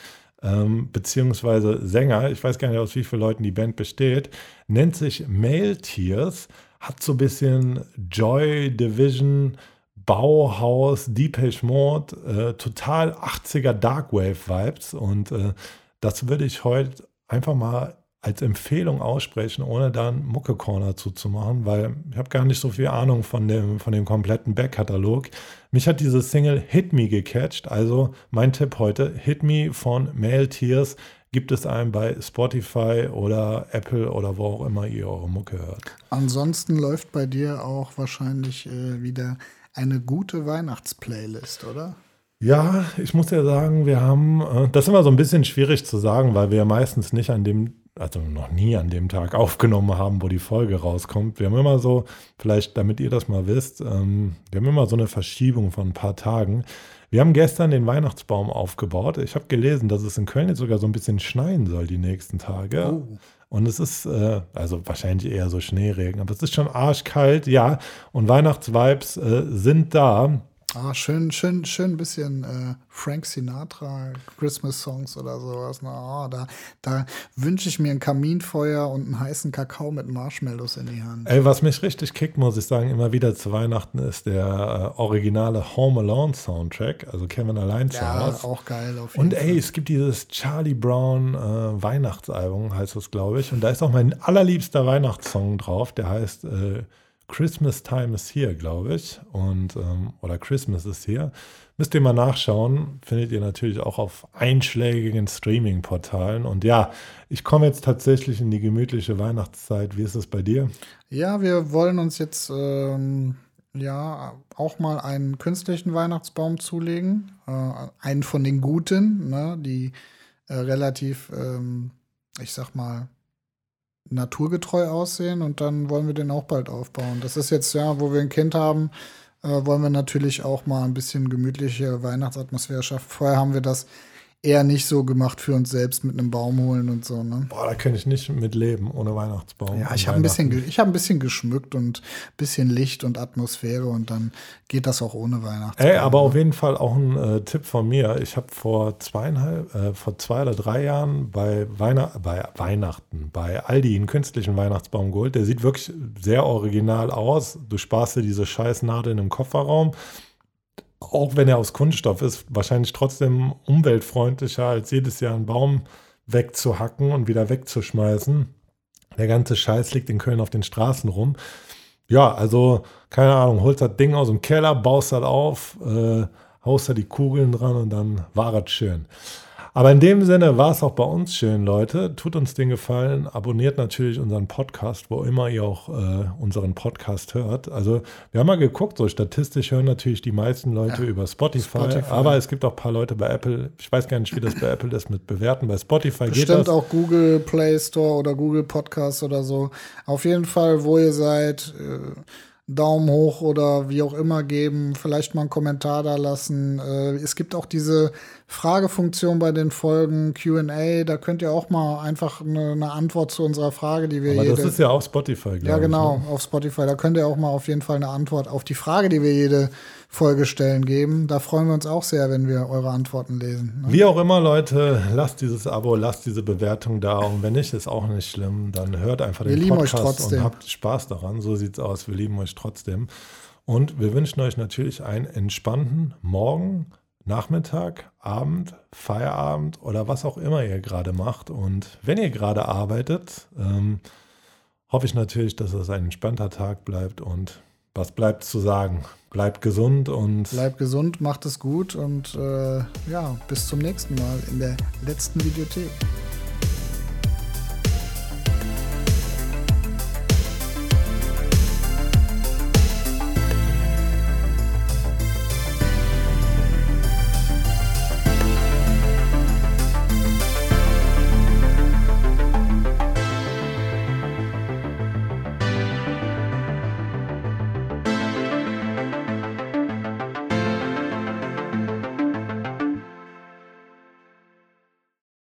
ähm, beziehungsweise Sänger, ich weiß gar nicht, aus wie vielen Leuten die Band besteht, nennt sich Male Tears, hat so ein bisschen Joy Division, Bauhaus, Deepish Mode, äh, total 80er Darkwave Vibes und äh, das würde ich heute einfach mal als Empfehlung aussprechen, ohne dann Mucke Corner zuzumachen, weil ich habe gar nicht so viel Ahnung von dem, von dem kompletten Backkatalog. Mich hat diese Single Hit Me gecatcht, also mein Tipp heute, Hit Me von Male Tears gibt es einen bei Spotify oder Apple oder wo auch immer ihr eure Mucke hört. Ansonsten läuft bei dir auch wahrscheinlich äh, wieder eine gute Weihnachtsplaylist, oder? Ja, ich muss ja sagen, wir haben, äh, das ist immer so ein bisschen schwierig zu sagen, weil wir meistens nicht an dem also noch nie an dem Tag aufgenommen haben, wo die Folge rauskommt. Wir haben immer so, vielleicht damit ihr das mal wisst, ähm, wir haben immer so eine Verschiebung von ein paar Tagen. Wir haben gestern den Weihnachtsbaum aufgebaut. Ich habe gelesen, dass es in Köln jetzt sogar so ein bisschen schneien soll die nächsten Tage. Oh. Und es ist, äh, also wahrscheinlich eher so Schneeregen, aber es ist schon arschkalt, ja. Und Weihnachtsvibes äh, sind da. Ah, schön, schön, schön ein bisschen äh, Frank Sinatra, Christmas-Songs oder sowas. Na, oh, da da wünsche ich mir ein Kaminfeuer und einen heißen Kakao mit Marshmallows in die Hand. Ey, was mich richtig kickt, muss ich sagen, immer wieder zu Weihnachten ist der äh, originale Home Alone Soundtrack, also Kevin allein zu Ja, auch geil. Auf jeden und ey, Fall. es gibt dieses Charlie Brown äh, Weihnachtsalbum, heißt das, glaube ich. Und da ist auch mein allerliebster Weihnachtssong drauf, der heißt äh, Christmas Time is Here, glaube ich. Und, ähm, oder Christmas is Here. Müsst ihr mal nachschauen. Findet ihr natürlich auch auf einschlägigen Streaming-Portalen. Und ja, ich komme jetzt tatsächlich in die gemütliche Weihnachtszeit. Wie ist es bei dir? Ja, wir wollen uns jetzt ähm, ja auch mal einen künstlichen Weihnachtsbaum zulegen. Äh, einen von den guten, ne, die äh, relativ, ähm, ich sag mal, naturgetreu aussehen und dann wollen wir den auch bald aufbauen. Das ist jetzt ja, wo wir ein Kind haben, äh, wollen wir natürlich auch mal ein bisschen gemütliche Weihnachtsatmosphäre schaffen. Vorher haben wir das eher nicht so gemacht für uns selbst mit einem Baum holen und so. Ne? Boah, da kann ich nicht mit leben ohne Weihnachtsbaum. Ja, ich habe ein bisschen, ich habe ein bisschen geschmückt und ein bisschen Licht und Atmosphäre und dann geht das auch ohne Weihnachtsbaum. Ey, aber ne? auf jeden Fall auch ein äh, Tipp von mir. Ich habe vor zweieinhalb, äh, vor zwei oder drei Jahren bei, Weihn bei Weihnachten bei Aldi einen künstlichen Weihnachtsbaum geholt. Der sieht wirklich sehr original aus. Du sparst dir diese scheiß Nadeln im Kofferraum auch wenn er aus Kunststoff ist, wahrscheinlich trotzdem umweltfreundlicher, als jedes Jahr einen Baum wegzuhacken und wieder wegzuschmeißen. Der ganze Scheiß liegt in Köln auf den Straßen rum. Ja, also, keine Ahnung, holst das Ding aus dem Keller, baust das auf, äh, haust da die Kugeln dran und dann war es schön. Aber in dem Sinne war es auch bei uns schön, Leute. Tut uns den Gefallen, abonniert natürlich unseren Podcast, wo immer ihr auch äh, unseren Podcast hört. Also wir haben mal geguckt, so statistisch hören natürlich die meisten Leute ja, über Spotify, Spotify, aber es gibt auch ein paar Leute bei Apple. Ich weiß gar nicht, wie das bei Apple ist mit Bewerten. Bei Spotify Bestimmt geht das. auch Google Play Store oder Google Podcast oder so. Auf jeden Fall, wo ihr seid. Äh Daumen hoch oder wie auch immer geben, vielleicht mal einen Kommentar da lassen. Äh, es gibt auch diese Fragefunktion bei den Folgen QA, da könnt ihr auch mal einfach eine, eine Antwort zu unserer Frage, die wir Aber jede, das ist ja auf Spotify, glaube Ja, genau, ich, ne? auf Spotify. Da könnt ihr auch mal auf jeden Fall eine Antwort auf die Frage, die wir jede Folge stellen, geben. Da freuen wir uns auch sehr, wenn wir eure Antworten lesen. Ne? Wie auch immer, Leute, lasst dieses Abo, lasst diese Bewertung da. Und wenn nicht, ist auch nicht schlimm. Dann hört einfach wir den Podcast und habt Spaß daran. So sieht's aus. Wir lieben euch trotzdem. Und wir wünschen euch natürlich einen entspannten Morgen, Nachmittag, Abend, Feierabend oder was auch immer ihr gerade macht. Und wenn ihr gerade arbeitet, ähm, hoffe ich natürlich, dass es ein entspannter Tag bleibt und was bleibt zu sagen? Bleibt gesund und. Bleibt gesund, macht es gut und äh, ja, bis zum nächsten Mal in der letzten Videothek.